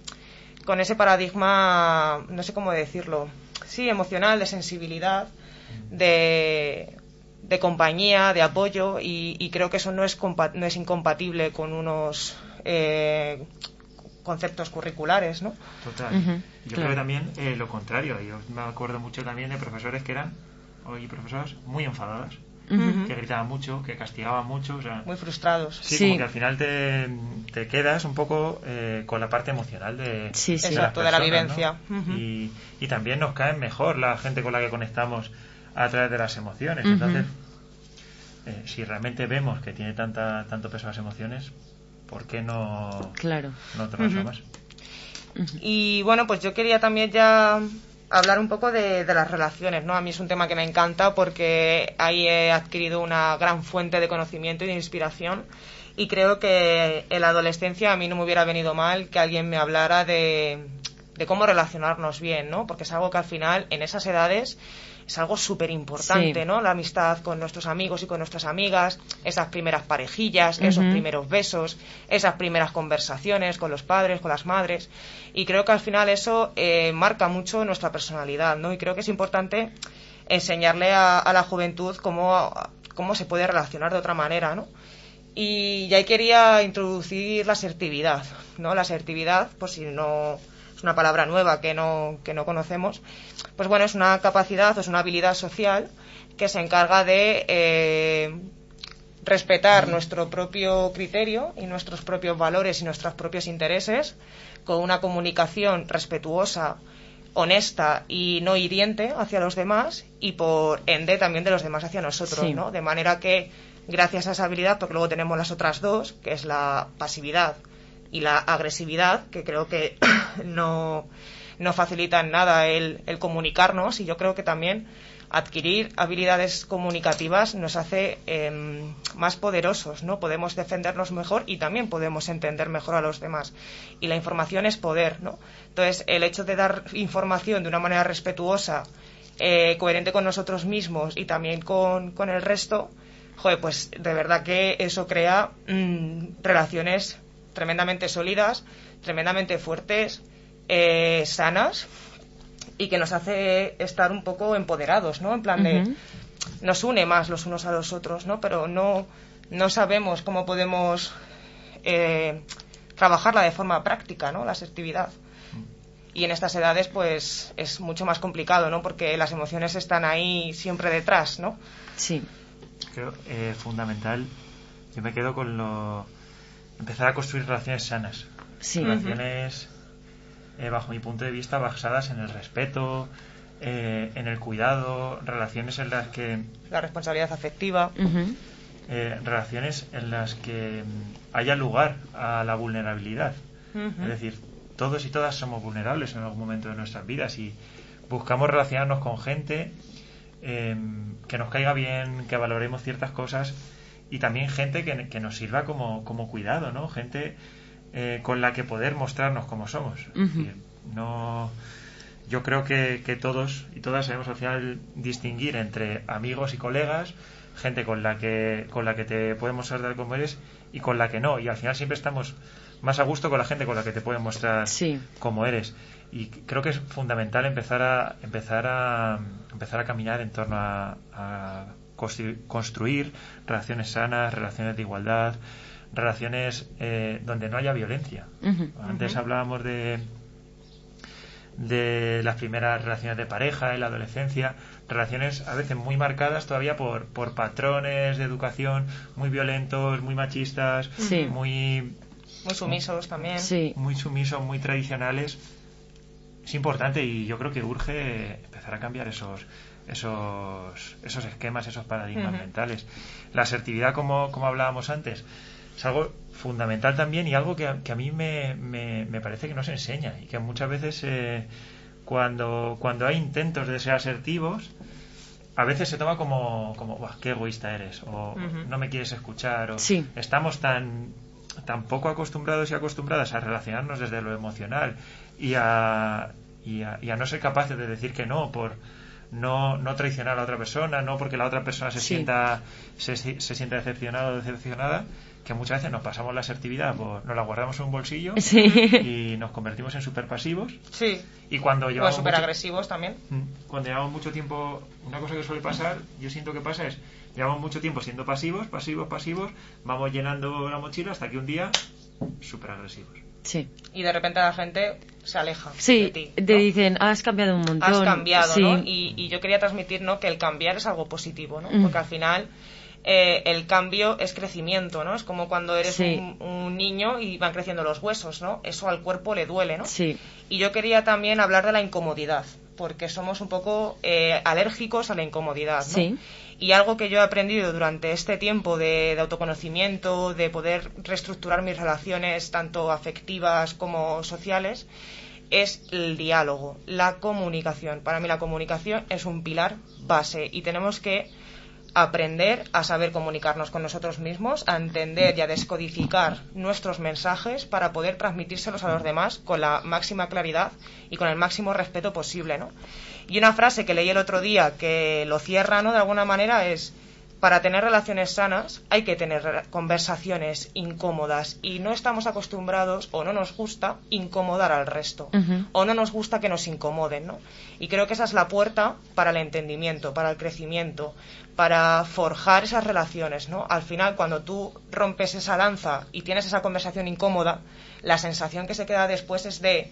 con ese paradigma no sé cómo decirlo sí emocional de sensibilidad de, de compañía de apoyo y, creo que eso no es no es incompatible con unos eh, conceptos curriculares, ¿no? Total. Yo creo que también eh, lo contrario. Yo me acuerdo mucho también de profesores que eran, hoy profesoras, muy enfadadas que gritaban mucho, que castigaban mucho. O sea, Muy frustrados. Sí, como que al final te, te quedas un poco eh, con la parte emocional de, sí, de, la vivencia. y, y, también nos cae mejor la gente con la que conectamos a través de las emociones. Entonces, eh, si realmente vemos que tiene tanta, tanto peso las emociones, ¿por qué no, claro. no más? Y bueno, pues yo quería también ya hablar un poco de, las relaciones, ¿no? A mí es un tema que me encanta porque ahí he adquirido una gran fuente de conocimiento y de inspiración y creo que en la adolescencia a mí no me hubiera venido mal que alguien me hablara de, de cómo relacionarnos bien, ¿no? Porque es algo que al final en esas edades es algo súper importante, ¿no? La amistad con nuestros amigos y con nuestras amigas, esas primeras parejillas, esos primeros besos, esas primeras conversaciones con los padres, con las madres. Y creo que al final eso eh, marca mucho nuestra personalidad, ¿no? Y creo que es importante enseñarle a, la juventud cómo, cómo se puede relacionar de otra manera, ¿no? Y ahí quería introducir la asertividad, ¿no? La asertividad, por si no es una palabra nueva que no, que no conocemos, pues bueno, es una capacidad, es una habilidad social que se encarga de eh, respetar nuestro propio criterio y nuestros propios valores y nuestros propios intereses con una comunicación respetuosa, honesta y no hiriente hacia los demás y por ende también de los demás hacia nosotros, ¿no? De manera que gracias a esa habilidad, porque luego tenemos las otras dos, que es la pasividad y la agresividad, que creo que no, no facilitan nada el, comunicarnos y yo creo que también adquirir habilidades comunicativas nos hace em, más poderosos, ¿no? Podemos defendernos mejor y también podemos entender mejor a los demás. Y la información es poder, ¿no? Entonces, el hecho de dar información de una manera respetuosa, eh, coherente con nosotros mismos y también con, con, el resto, joder, pues de verdad que eso crea mm, relaciones tremendamente sólidas, tremendamente fuertes, eh, sanas y que nos hace estar un poco empoderados, ¿no? En plan de nos une más los unos a los otros, ¿no? Pero no no sabemos cómo podemos eh, trabajarla de forma práctica, ¿no? La asertividad. Y en estas edades, pues, es mucho más complicado, ¿no? Porque las emociones están ahí siempre detrás, ¿no? Sí. Creo eh, fundamental. Yo me quedo con lo empezar a construir relaciones sanas. Relaciones, eh, bajo mi punto de vista, basadas en el respeto, eh, en el cuidado, relaciones en las que... La responsabilidad afectiva. Eh, relaciones en las que haya lugar a la vulnerabilidad. Es decir, todos y todas somos vulnerables en algún momento de nuestras vidas y buscamos relacionarnos con gente que nos caiga bien, que valoremos ciertas cosas y también gente que, nos sirva como, como, cuidado, ¿no? Gente eh, con la que poder mostrarnos como somos. no, yo creo que, que, todos y todas sabemos al final distinguir entre amigos y colegas, gente con la que, con la que te puede mostrar tal como eres y con la que no. Y al final siempre estamos más a gusto con la gente con la que te puede mostrar como eres. Y creo que es fundamental empezar a, empezar a, empezar a caminar en torno a construir relaciones sanas, relaciones de igualdad, relaciones eh, donde no haya violencia. Antes hablábamos de de las primeras relaciones de pareja en la adolescencia, relaciones a veces muy marcadas todavía por, por patrones de educación muy violentos, muy machistas, muy muy sumisos también. Muy sumisos, muy tradicionales. Es importante y yo creo que urge empezar a cambiar esos esos, esos esquemas, esos paradigmas mentales. La asertividad, como, como hablábamos antes, es algo fundamental también y algo que a, que a mí me, me, parece que no se enseña y que muchas veces eh, cuando, cuando hay intentos de ser asertivos, a veces se toma como, como qué egoísta eres, o no me quieres escuchar, o estamos tan, tan poco acostumbrados y acostumbradas a relacionarnos desde lo emocional y a, y a, y a no ser capaces de decir que no por no, no traicionar a la otra persona, no porque la otra persona se sienta se, se sienta decepcionada o decepcionada, que muchas veces nos pasamos la asertividad, pues nos la guardamos en un bolsillo y nos convertimos en super pasivos. Sí. Y cuando llevamos. O super agresivos también. Mm. Cuando llevamos mucho tiempo, una cosa que suele pasar, yo siento que pasa es, llevamos mucho tiempo siendo pasivos, pasivos, pasivos, vamos llenando la mochila hasta que un día, super agresivos. Sí. Y de repente la gente se aleja sí, de ti. te dicen, has cambiado un montón. Has cambiado, sí. ¿no? Y, y, yo quería transmitir, ¿no? Que el cambiar es algo positivo, ¿no? Porque al final eh, el cambio es crecimiento, ¿no? Es como cuando eres Sí. un, un niño y van creciendo los huesos, ¿no? Eso al cuerpo le duele, ¿no? Sí. Y yo quería también hablar de la incomodidad, porque somos un poco eh, alérgicos a la incomodidad, ¿no? Sí. Y algo que yo he aprendido durante este tiempo de, de autoconocimiento, de poder reestructurar mis relaciones, tanto afectivas como sociales, es el diálogo, la comunicación. Para mí la comunicación es un pilar base y tenemos que aprender a saber comunicarnos con nosotros mismos, a entender y a descodificar nuestros mensajes para poder transmitírselos a los demás con la máxima claridad y con el máximo respeto posible, ¿no? Y una frase que leí el otro día que lo cierra, ¿no? De alguna manera es para tener relaciones sanas hay que tener conversaciones incómodas y no estamos acostumbrados o no nos gusta incomodar al resto o no nos gusta que nos incomoden, ¿no? Y creo que esa es la puerta para el entendimiento, para el crecimiento, para forjar esas relaciones, ¿no? Al final, cuando tú rompes esa lanza y tienes esa conversación incómoda, la sensación que se queda después es de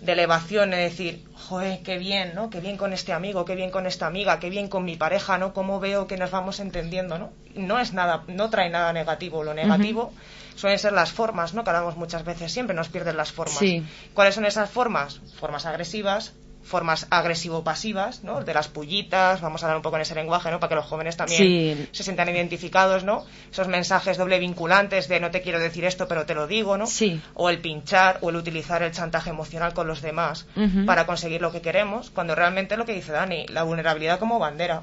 de elevación, es decir, joder, qué bien, ¿no? Qué bien con este amigo, qué bien con esta amiga, qué bien con mi pareja, ¿no? Cómo veo que nos vamos entendiendo, ¿no? No es nada, no trae nada negativo. Lo negativo suelen ser las formas, ¿no? Que hablamos muchas veces, siempre nos pierden las formas. Sí. ¿Cuáles son esas formas? Formas agresivas, formas agresivo-pasivas, ¿no? De las pullitas, vamos a hablar un poco en ese lenguaje, ¿no? Para que los jóvenes también Sí. se sientan identificados, ¿no? Esos mensajes doble vinculantes de no te quiero decir esto, pero te lo digo, ¿no? Sí. O el pinchar o el utilizar el chantaje emocional con los demás para conseguir lo que queremos, cuando realmente lo que dice Dani, la vulnerabilidad como bandera.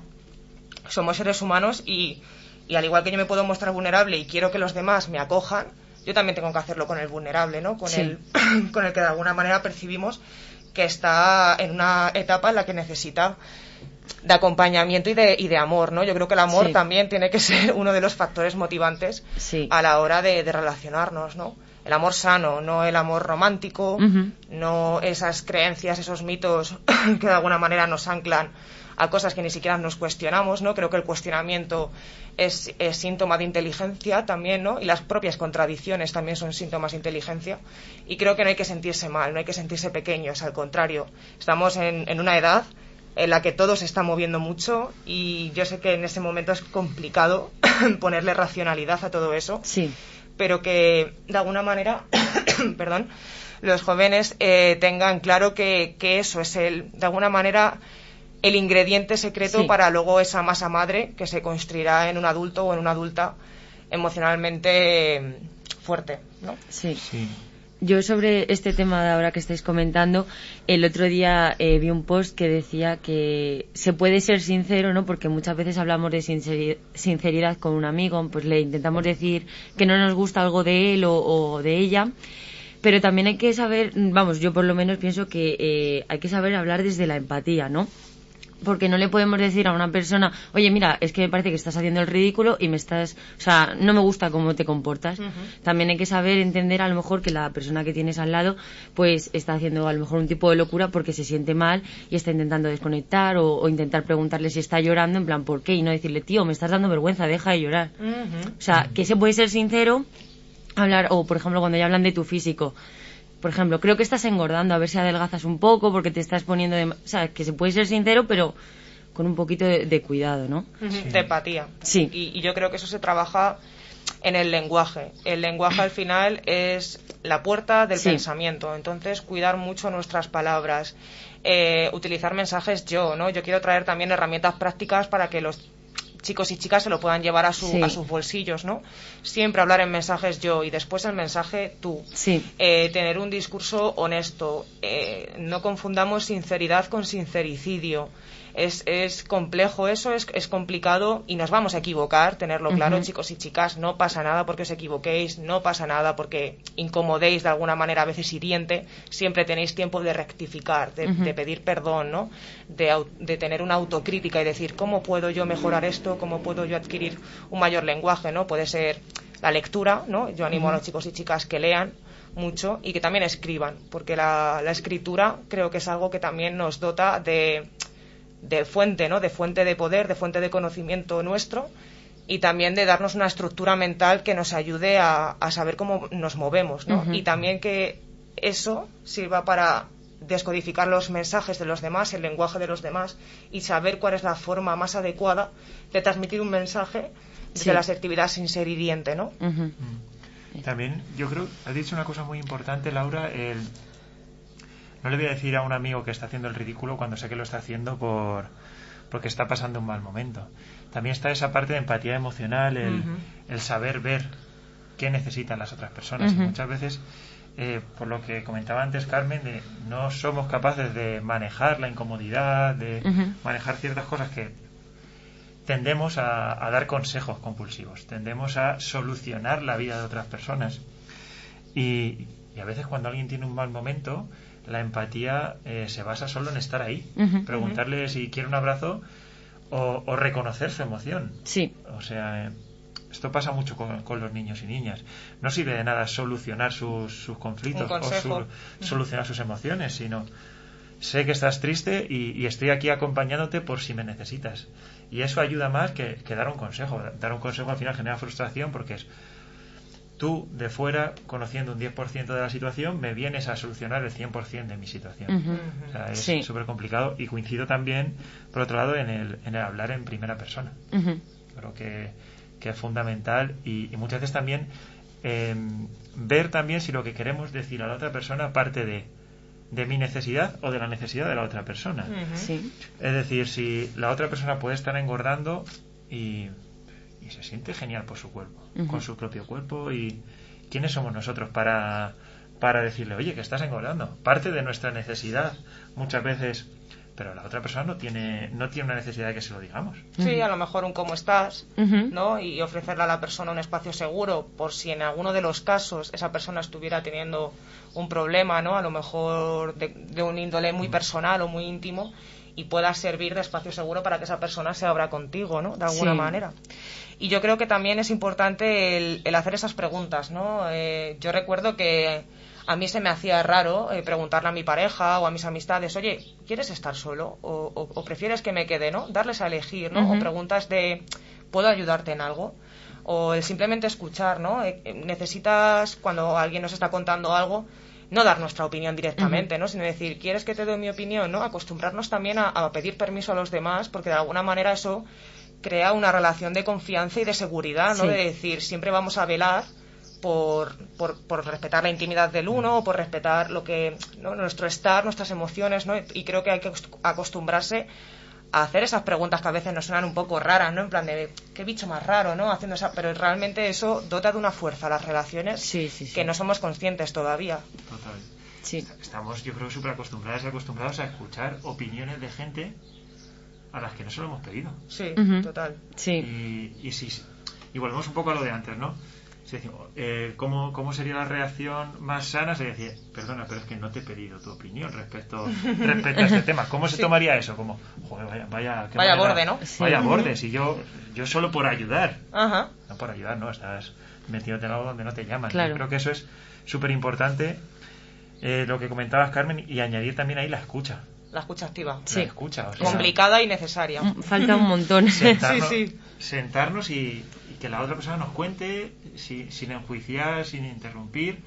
Somos seres humanos y, y al igual que yo me puedo mostrar vulnerable y quiero que los demás me acojan, yo también tengo que hacerlo con el vulnerable, ¿no? Con, Sí. el, con el que de alguna manera percibimos que está en una etapa en la que necesita de acompañamiento y de, y de amor, ¿no? Yo creo que el amor Sí. también tiene que ser uno de los factores motivantes Sí. a la hora de, de relacionarnos, ¿no? El amor sano, no el amor romántico, no esas creencias, esos mitos que de alguna manera nos anclan a cosas que ni siquiera nos cuestionamos, ¿no? Creo que el cuestionamiento es, es síntoma de inteligencia también, ¿no? Y las propias contradicciones también son síntomas de inteligencia. Y creo que no hay que sentirse mal, no hay que sentirse pequeños, al contrario. Estamos en, en una edad en la que todo se está moviendo mucho y yo sé que en ese momento es complicado ponerle racionalidad a todo eso Sí. pero que de alguna manera, perdón, los jóvenes eh, tengan claro que, que eso es el, de alguna manera, el ingrediente secreto Sí. para luego esa masa madre que se construirá en un adulto o en una adulta emocionalmente eh, fuerte, ¿no? Sí. Sí. Yo sobre este tema de ahora que estáis comentando, el otro día eh, vi un post que decía que se puede ser sincero, ¿no? Porque muchas veces hablamos de sinceri- sinceridad con un amigo, pues le intentamos decir que no nos gusta algo de él o, o de ella, pero también hay que saber, vamos, yo por lo menos pienso que eh, hay que saber hablar desde la empatía, ¿no? Porque no le podemos decir a una persona, oye, mira, es que me parece que estás haciendo el ridículo y me estás, o sea, no me gusta cómo te comportas. Ujú. También hay que saber entender a lo mejor que la persona que tienes al lado, pues está haciendo a lo mejor un tipo de locura porque se siente mal y está intentando desconectar o, o intentar preguntarle si está llorando, en plan, ¿por qué? Y no decirle, tío, me estás dando vergüenza, deja de llorar. Ujú. O sea, que se puede ser sincero, hablar, o por ejemplo, cuando ya hablan de tu físico. Por ejemplo, creo que estás engordando, a ver si adelgazas un poco porque te estás poniendo de... O sea, que se puede ser sincero, pero con un poquito de, de cuidado, ¿no? De empatía. Sí. Y, y yo creo que eso se trabaja en el lenguaje. El lenguaje al final es la puerta del Sí. pensamiento. Entonces, cuidar mucho nuestras palabras, eh, utilizar mensajes yo, ¿no? Yo quiero traer también herramientas prácticas para que los chicos y chicas se lo puedan llevar a, su- Sí. a sus bolsillos, ¿no? Siempre hablar en mensajes yo y después el mensaje tú. Sí. Eh, tener un discurso honesto. Eh, no confundamos sinceridad con sincericidio. Es, es complejo eso, es, es complicado y nos vamos a equivocar, tenerlo claro, chicos y chicas, no pasa nada porque os equivoquéis, no pasa nada porque incomodéis de alguna manera a veces hiriente, siempre tenéis tiempo de rectificar, de, de pedir perdón, ¿no? De tener una autocrítica y decir, ¿cómo puedo yo mejorar esto? ¿Cómo puedo yo adquirir un mayor lenguaje, ¿no? Puede ser la lectura, ¿no? Yo animo a los chicos y chicas que lean mucho y que también escriban, porque la, la escritura creo que es algo que también nos dota de, de fuente, ¿no? De fuente de poder, de fuente de conocimiento nuestro y también de darnos una estructura mental que nos ayude a, a saber cómo nos movemos, ¿no? Y también que eso sirva para descodificar los mensajes de los demás, el lenguaje de los demás y saber cuál es la forma más adecuada de transmitir un mensaje Sí. de la asertividad sin ser hiriente, ¿no? Ujú. Mm. También, yo creo, has dicho una cosa muy importante, Laura, el... No le voy a decir a un amigo que está haciendo el ridículo cuando sé que lo está haciendo por porque está pasando un mal momento. También está esa parte de empatía emocional, el, saber ver qué necesitan las otras personas. Y muchas veces, eh, por lo que comentaba antes Carmen, de no somos capaces de manejar la incomodidad, de manejar ciertas cosas que tendemos a, a dar consejos compulsivos, tendemos a solucionar la vida de otras personas. Y, y a veces cuando alguien tiene un mal momento, la empatía eh, se basa solo en estar ahí, preguntarle si quiere un abrazo o, o reconocer su emoción. Sí. O sea, eh, esto pasa mucho con, con los niños y niñas. No sirve de nada solucionar sus, sus conflictos o su- solucionar sus emociones, sino sé que estás triste y, y estoy aquí acompañándote por si me necesitas. Y eso ayuda más que, que dar un consejo. Dar un consejo al final genera frustración porque es tú de fuera, conociendo un 10% de la situación, me vienes a solucionar el 100% de mi situación. O sea, es Sí. súper complicado y coincido también, por otro lado, en el, en el hablar en primera persona. Creo que, que es fundamental y, y muchas veces también eh, ver también si lo que queremos decir a la otra persona parte de, de mi necesidad o de la necesidad de la otra persona. Sí. Es decir, si la otra persona puede estar engordando y, y se siente genial por su cuerpo, con su propio cuerpo y quiénes somos nosotros para, para decirle, oye, que estás engordando. Parte de nuestra necesidad muchas veces, pero la otra persona no tiene, no tiene una necesidad de que se lo digamos. Sí, a lo mejor un cómo estás. ¿no? Y ofrecerle a la persona un espacio seguro por si en alguno de los casos esa persona estuviera teniendo un problema, ¿no? A lo mejor de, de un índole muy personal o muy íntimo y pueda servir de espacio seguro para que esa persona se abra contigo, ¿no? De alguna Sí. manera. Y yo creo que también es importante el, el hacer esas preguntas, ¿no? Eh, yo recuerdo que a mí se me hacía raro eh, preguntarle a mi pareja o a mis amistades, oye, ¿quieres estar solo? O, o- o prefieres que me quede, ¿no? Darles a elegir, ¿no? O preguntas de, ¿puedo ayudarte en algo? O el simplemente escuchar, ¿no? Eh, eh, necesitas, cuando alguien nos está contando algo, no dar nuestra opinión directamente, ¿no? Sino decir, ¿quieres que te dé mi opinión, ¿no? Acostumbrarnos también a, a pedir permiso a los demás, porque de alguna manera eso crea una relación de confianza y de seguridad, ¿no? Sí. De decir, siempre vamos a velar por, por, por respetar la intimidad del uno o por respetar lo que ¿no? nuestro estar, nuestras emociones, ¿no? Y creo que hay que acost- acostumbrarse a hacer esas preguntas que a veces nos suenan un poco raras, ¿no? En plan de qué bicho más raro, ¿no? Haciendo esa, pero realmente eso dota de una fuerza a las relaciones Sí, sí, sí. que no somos conscientes todavía. Total. Sí. Estamos, yo creo, súper acostumbrados y acostumbrados a escuchar opiniones de gente a las que no se lo hemos pedido. Sí, total. Sí. Y, y, si, y volvemos un poco a lo de antes, ¿no? Si decimos, eh, ¿cómo, ¿cómo sería la reacción más sana? Se decía, perdona, pero es que no te he pedido tu opinión respecto, respecto a este tema. ¿Cómo se Sí. tomaría eso? Como, joder, vaya, vaya, qué Vaya borde, ¿no? Sí. Vaya borde, si yo, yo solo por ayudar. Ajá. No por ayudar, no, estás metiéndote en algo donde no te llaman. Claro. Yo creo que eso es súper importante, eh, lo que comentabas, Carmen, y añadir también ahí la escucha. La escucha activa. Sí. La escucha, o sea, Complicada y necesaria. Mm, Falta un montón. sentarnos, Sí, sí. sentarnos y que la otra persona nos cuente si- sin enjuiciar, sin interrumpir,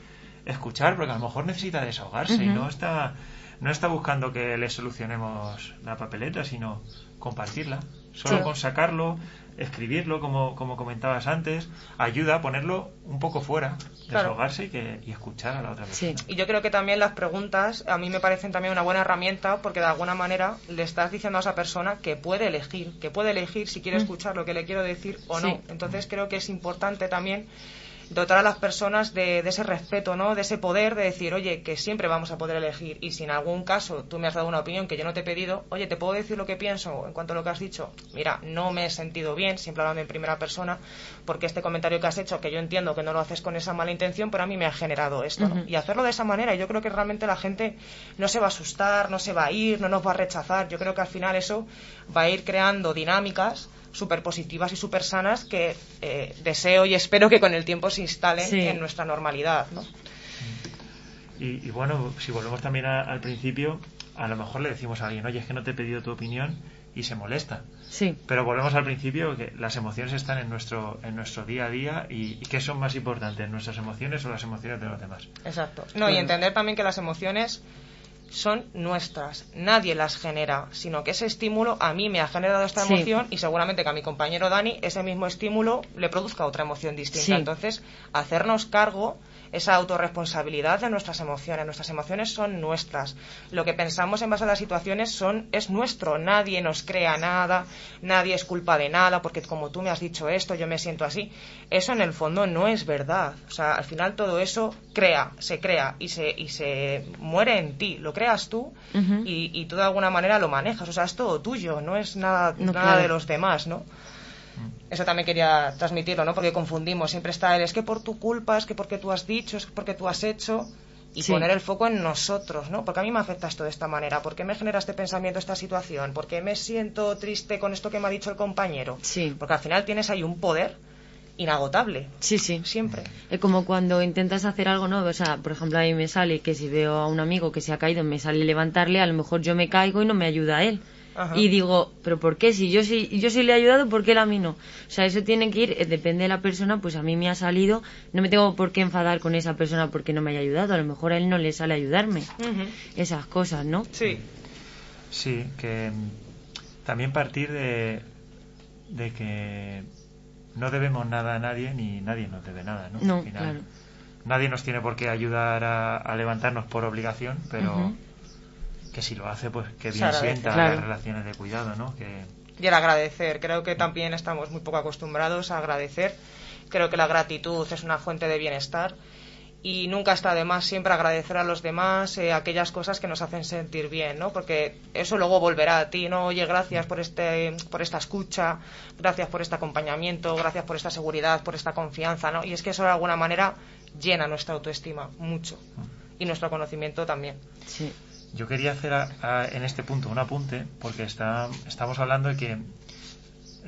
escuchar, porque a lo mejor necesita desahogarse y no está, no está buscando que le solucionemos la papeleta, sino compartirla. Solo Sí. con sacarlo, escribirlo, como, como comentabas antes, ayuda a ponerlo un poco fuera, Claro. desahogarse y, que, y escuchar a la otra Sí. persona. Y yo creo que también las preguntas a mí me parecen también una buena herramienta porque de alguna manera le estás diciendo a esa persona que puede elegir, que puede elegir si quiere Mm. escuchar lo que le quiero decir o Sí. no. Entonces creo que es importante también dotar a las personas de, ese respeto, ¿no? De ese poder de decir, oye, que siempre vamos a poder elegir y si en algún caso tú me has dado una opinión que yo no te he pedido, oye, ¿te puedo decir lo que pienso en cuanto a lo que has dicho? Mira, no me he sentido bien, siempre hablando en primera persona, porque este comentario que has hecho, que yo entiendo que no lo haces con esa mala intención, pero a mí me ha generado esto, Y hacerlo de esa manera, yo creo que realmente la gente no se va a asustar, no se va a ir, no nos va a rechazar. Yo creo que al final eso va a ir creando dinámicas súper positivas y súper sanas que eh, deseo y espero que con el tiempo se instalen en nuestra normalidad. ¿no? Y, bueno, si volvemos también al principio, a lo mejor le decimos a alguien, oye, es que no te he pedido tu opinión y se molesta. Sí. Pero volvemos al principio, que las emociones están en nuestro, en nuestro día a día y, y qué son más importantes, nuestras emociones o las emociones de los demás. Exacto. No, y entender también que las emociones son nuestras, nadie las genera, sino que ese estímulo a mí me ha generado esta emoción y seguramente que a mi compañero Dani ese mismo estímulo le produzca otra emoción distinta. Entonces, hacernos cargo esa autorresponsabilidad de nuestras emociones. Nuestras emociones son nuestras. Lo que pensamos en base a las situaciones son, es nuestro. Nadie nos crea nada, nadie es culpa de nada, porque como tú me has dicho esto, yo me siento así. Eso en el fondo no es verdad. O sea, al final todo eso crea, se crea y se, y se muere en ti. Lo creas tú y, y, tú de alguna manera lo manejas. O sea, es todo tuyo, no es nada, nada de los demás, ¿no? Eso también quería transmitirlo, ¿no? Porque confundimos. Siempre está el es que por tu culpa, es que porque tú has dicho, es que porque tú has hecho. Y poner el foco en nosotros, ¿no? Porque a mí me afecta esto de esta manera. ¿Por qué me genera este pensamiento, esta situación? ¿Por qué me siento triste con esto que me ha dicho el compañero? Sí. Porque al final tienes ahí un poder inagotable. Sí, sí. Siempre. Es como cuando intentas hacer algo nuevo. O sea, por ejemplo, a mí me sale que si veo a un amigo que se ha caído, me sale levantarle, a lo mejor yo me caigo y no me ayuda a él. Y digo, pero ¿por qué? Si yo sí, yo sí le he ayudado, ¿por qué él a mí no? O sea, eso tiene que ir, eh, depende de la persona, pues a mí me ha salido, no me tengo por qué enfadar con esa persona porque no me haya ayudado, a lo mejor a él no le sale ayudarme. Esas cosas, ¿no? Sí. Sí, que mm, también partir de, de que no debemos nada a nadie ni nadie nos debe nada, ¿no? No, claro. Nadie nos tiene por qué ayudar a, levantarnos por obligación, pero que si lo hace, pues que bien sienta las relaciones de cuidado, ¿no? Que... Y el agradecer, creo que también estamos muy poco acostumbrados a agradecer. Creo que la gratitud es una fuente de bienestar y nunca está de más siempre agradecer a los demás eh, aquellas cosas que nos hacen sentir bien, ¿no? Porque eso luego volverá a ti, ¿no? Oye, gracias por este por esta escucha, gracias por este acompañamiento, gracias por esta seguridad, por esta confianza, ¿no? Y es que eso de alguna manera llena nuestra autoestima mucho y nuestro conocimiento también. Sí. Yo quería hacer en este punto un apunte, porque está, estamos hablando de que,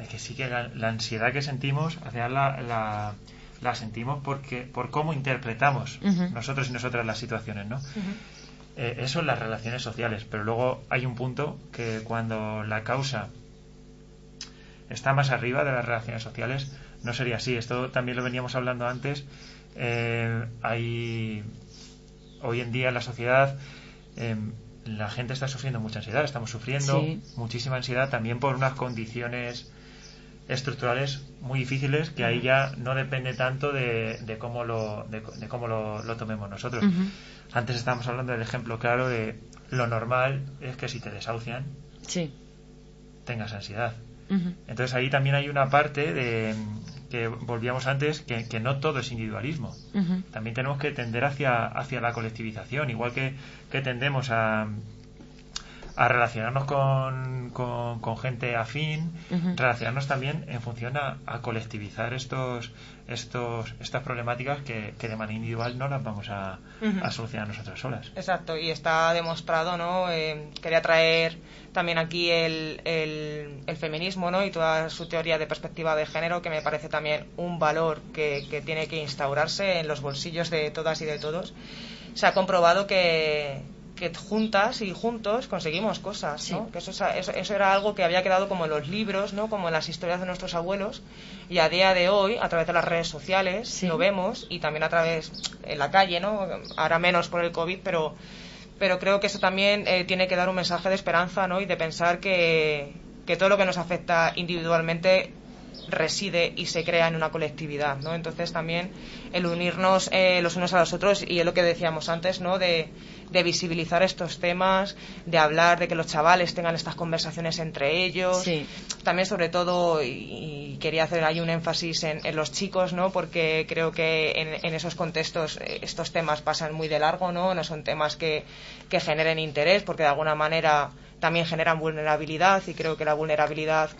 que sí que la, ansiedad que sentimos, la, la, la, sentimos porque, por cómo interpretamos nosotros y nosotras las situaciones, ¿no? Eh, eso en las relaciones sociales, pero luego hay un punto que cuando la causa está más arriba de las relaciones sociales, no sería así. Esto también lo veníamos hablando antes. Eh, hay hoy en día en la sociedad Em, la gente está sufriendo mucha ansiedad, estamos sufriendo muchísima ansiedad también por unas condiciones estructurales muy difíciles que ahí ya no depende tanto de, cómo lo de, cómo lo, tomemos nosotros. Antes estábamos hablando del ejemplo claro de lo normal es que si te desahucian tengas ansiedad. Entonces ahí también hay una parte de que volvíamos antes, que, no todo es individualismo. También tenemos que tender hacia, hacia la colectivización, igual que, que tendemos a, a relacionarnos con, con, gente afín, relacionarnos también en función a, colectivizar estos, estos, estas problemáticas que, que, de manera individual no las vamos a, a, solucionar nosotras solas. Exacto, y está demostrado, ¿no? Eh, quería traer también aquí el, el, el, feminismo, ¿no? Y toda su teoría de perspectiva de género, que me parece también un valor que, que tiene que instaurarse en los bolsillos de todas y de todos. Se ha comprobado que, que juntas y juntos conseguimos cosas, ¿no? Que eso, eso, era algo que había quedado como en los libros, ¿no? Como en las historias de nuestros abuelos y a día de hoy, a través de las redes sociales, lo vemos y también a través en la calle, ¿no? Ahora menos por el COVID, pero, pero creo que eso también eh, tiene que dar un mensaje de esperanza, ¿no? Y de pensar que, que todo lo que nos afecta individualmente reside y se crea en una colectividad, ¿no? Entonces también el unirnos eh, los unos a los otros y es lo que decíamos antes, ¿no? De, de, visibilizar estos temas, de hablar, de que los chavales tengan estas conversaciones entre ellos. También sobre todo, y, quería hacer ahí un énfasis en, en, los chicos, ¿no? Porque creo que en, en, esos contextos eh, estos temas pasan muy de largo, ¿no? No son temas que, que generen interés porque de alguna manera también generan vulnerabilidad y creo que la vulnerabilidad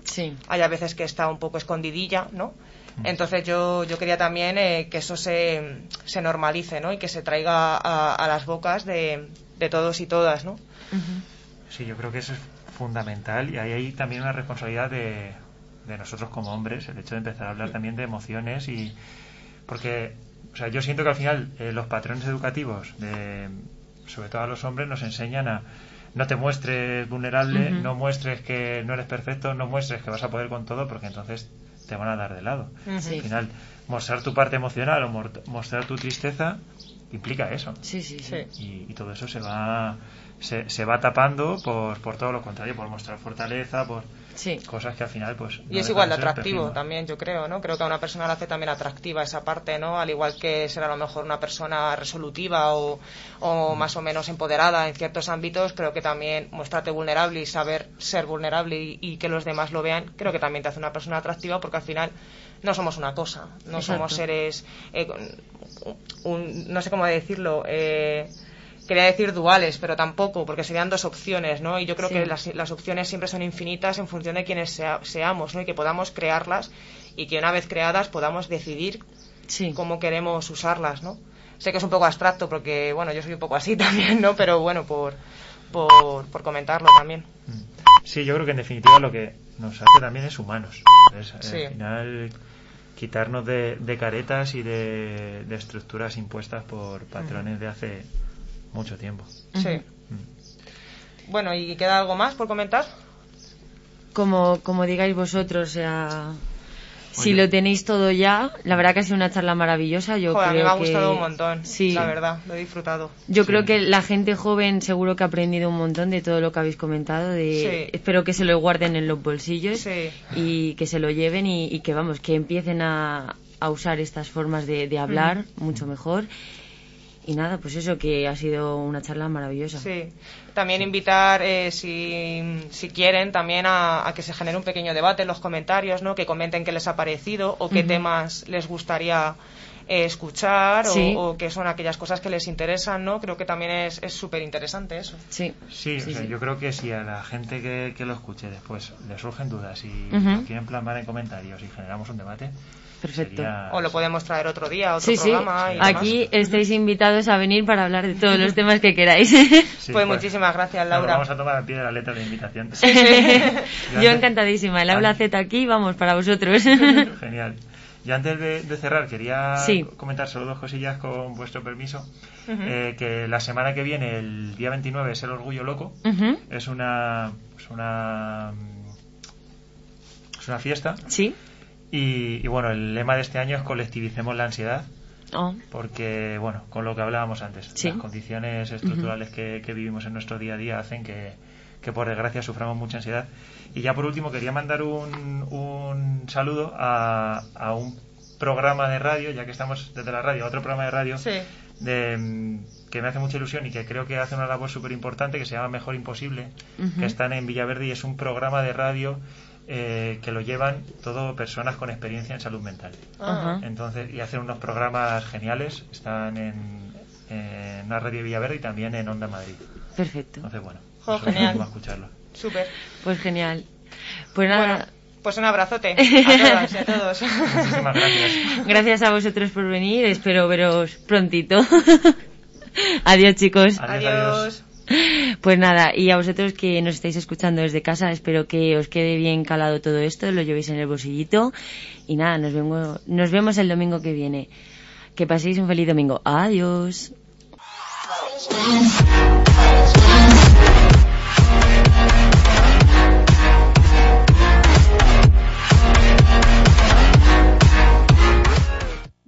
hay a veces que está un poco escondidilla, ¿no? Mm. Entonces yo, yo quería también eh, que eso se, se normalice, ¿no? Y que se traiga a, las bocas de, de, todos y todas, ¿no? Sí, yo creo que eso es fundamental y ahí hay también una responsabilidad de, de nosotros como hombres, el hecho de empezar a hablar también de emociones y porque, o sea, yo siento que al final eh, los patrones educativos, de, sobre todo a los hombres, nos enseñan a no te muestres vulnerable, no muestres que no eres perfecto, no muestres que vas a poder con todo, porque entonces te van a dar de lado. Al final, mostrar tu parte emocional o mostrar tu tristeza implica eso. Sí, sí, sí. Y, y todo eso se va se, se va tapando por, por todo lo contrario, por mostrar fortaleza, por sí. cosas que al final pues y es igual de atractivo también yo creo no creo que a una persona le hace también atractiva esa parte no al igual que ser a lo mejor una persona resolutiva o, o mm. más o menos empoderada en ciertos ámbitos creo que también mostrarte vulnerable y saber ser vulnerable y, que los demás lo vean creo que también te hace una persona atractiva porque al final no somos una cosa no somos seres eh, un, no sé cómo decirlo eh, quería decir duales, pero tampoco, porque serían dos opciones, ¿no? Y yo creo que las, las, opciones siempre son infinitas en función de quienes seamos, ¿no? Y que podamos crearlas y que una vez creadas podamos decidir cómo queremos usarlas, ¿no? Sé que es un poco abstracto porque, bueno, yo soy un poco así también, ¿no? Pero bueno, por, por, por comentarlo también. Mm. Sí, yo creo que en definitiva lo que nos hace también es humanos. Al final quitarnos de, de caretas y de, de, estructuras impuestas por patrones de hace mucho tiempo. Sí. Bueno, ¿y queda algo más por comentar? Como, como digáis vosotros, o sea, si lo tenéis todo ya, la verdad que ha sido una charla maravillosa. Yo creo a mí me ha gustado un montón, sí. la verdad, lo he disfrutado. Yo creo que la gente joven seguro que ha aprendido un montón de todo lo que habéis comentado. De, Espero que se lo guarden en los bolsillos y que se lo lleven y, que, vamos, que empiecen a, a usar estas formas de, de hablar mucho mejor y nada, pues eso, que ha sido una charla maravillosa. Sí, también invitar, eh, si, si, quieren, también a, que se genere un pequeño debate en los comentarios, ¿no? Que comenten qué les ha parecido o qué temas les gustaría eh, escuchar o, qué son aquellas cosas que les interesan, ¿no? Creo que también es súper interesante eso. Sí, sí, yo creo que si a la gente que, que lo escuche después le surgen dudas y lo quieren plasmar en comentarios y generamos un debate, Perfecto. O lo podemos traer otro día, otro programa. Aquí estáis invitados a venir para hablar de todos los temas que queráis. pues, pues, muchísimas gracias, Laura. vamos a tomar al pie de la letra de invitación. Yo encantadísima. El aula Z aquí, vamos, para vosotros. Genial. Y antes de, cerrar, quería comentar solo dos cosillas con vuestro permiso. Eh, que la semana que viene, el día 29, es el Orgullo Loco. Es una. Es una. Es una fiesta. Sí y, bueno, el lema de este año es colectivicemos la ansiedad. Oh. Porque, bueno, con lo que hablábamos antes, las condiciones estructurales que, vivimos en nuestro día a día hacen que, por desgracia suframos mucha ansiedad. Y ya por último quería mandar un, un saludo a, a, un programa de radio, ya que estamos desde la radio, a otro programa de radio de, que me hace mucha ilusión y que creo que hace una labor súper importante que se llama Mejor Imposible, que están en Villaverde y es un programa de radio eh, que lo llevan todo personas con experiencia en salud mental. Entonces, y hacen unos programas geniales, están en, en la radio Villaverde y también en Onda Madrid. Perfecto. Entonces, bueno, genial. a escucharlo. Súper. Pues genial. Pues nada. pues un abrazote a todas y a todos. Muchísimas gracias. Gracias a vosotros por venir. Espero veros prontito. adiós, chicos. adiós. Pues nada, y a vosotros que nos estáis escuchando desde casa, espero que os quede bien calado todo esto, lo llevéis en el bolsillito. Y nada, nos vemos, nos vemos el domingo que viene. Que paséis un feliz domingo. Adiós.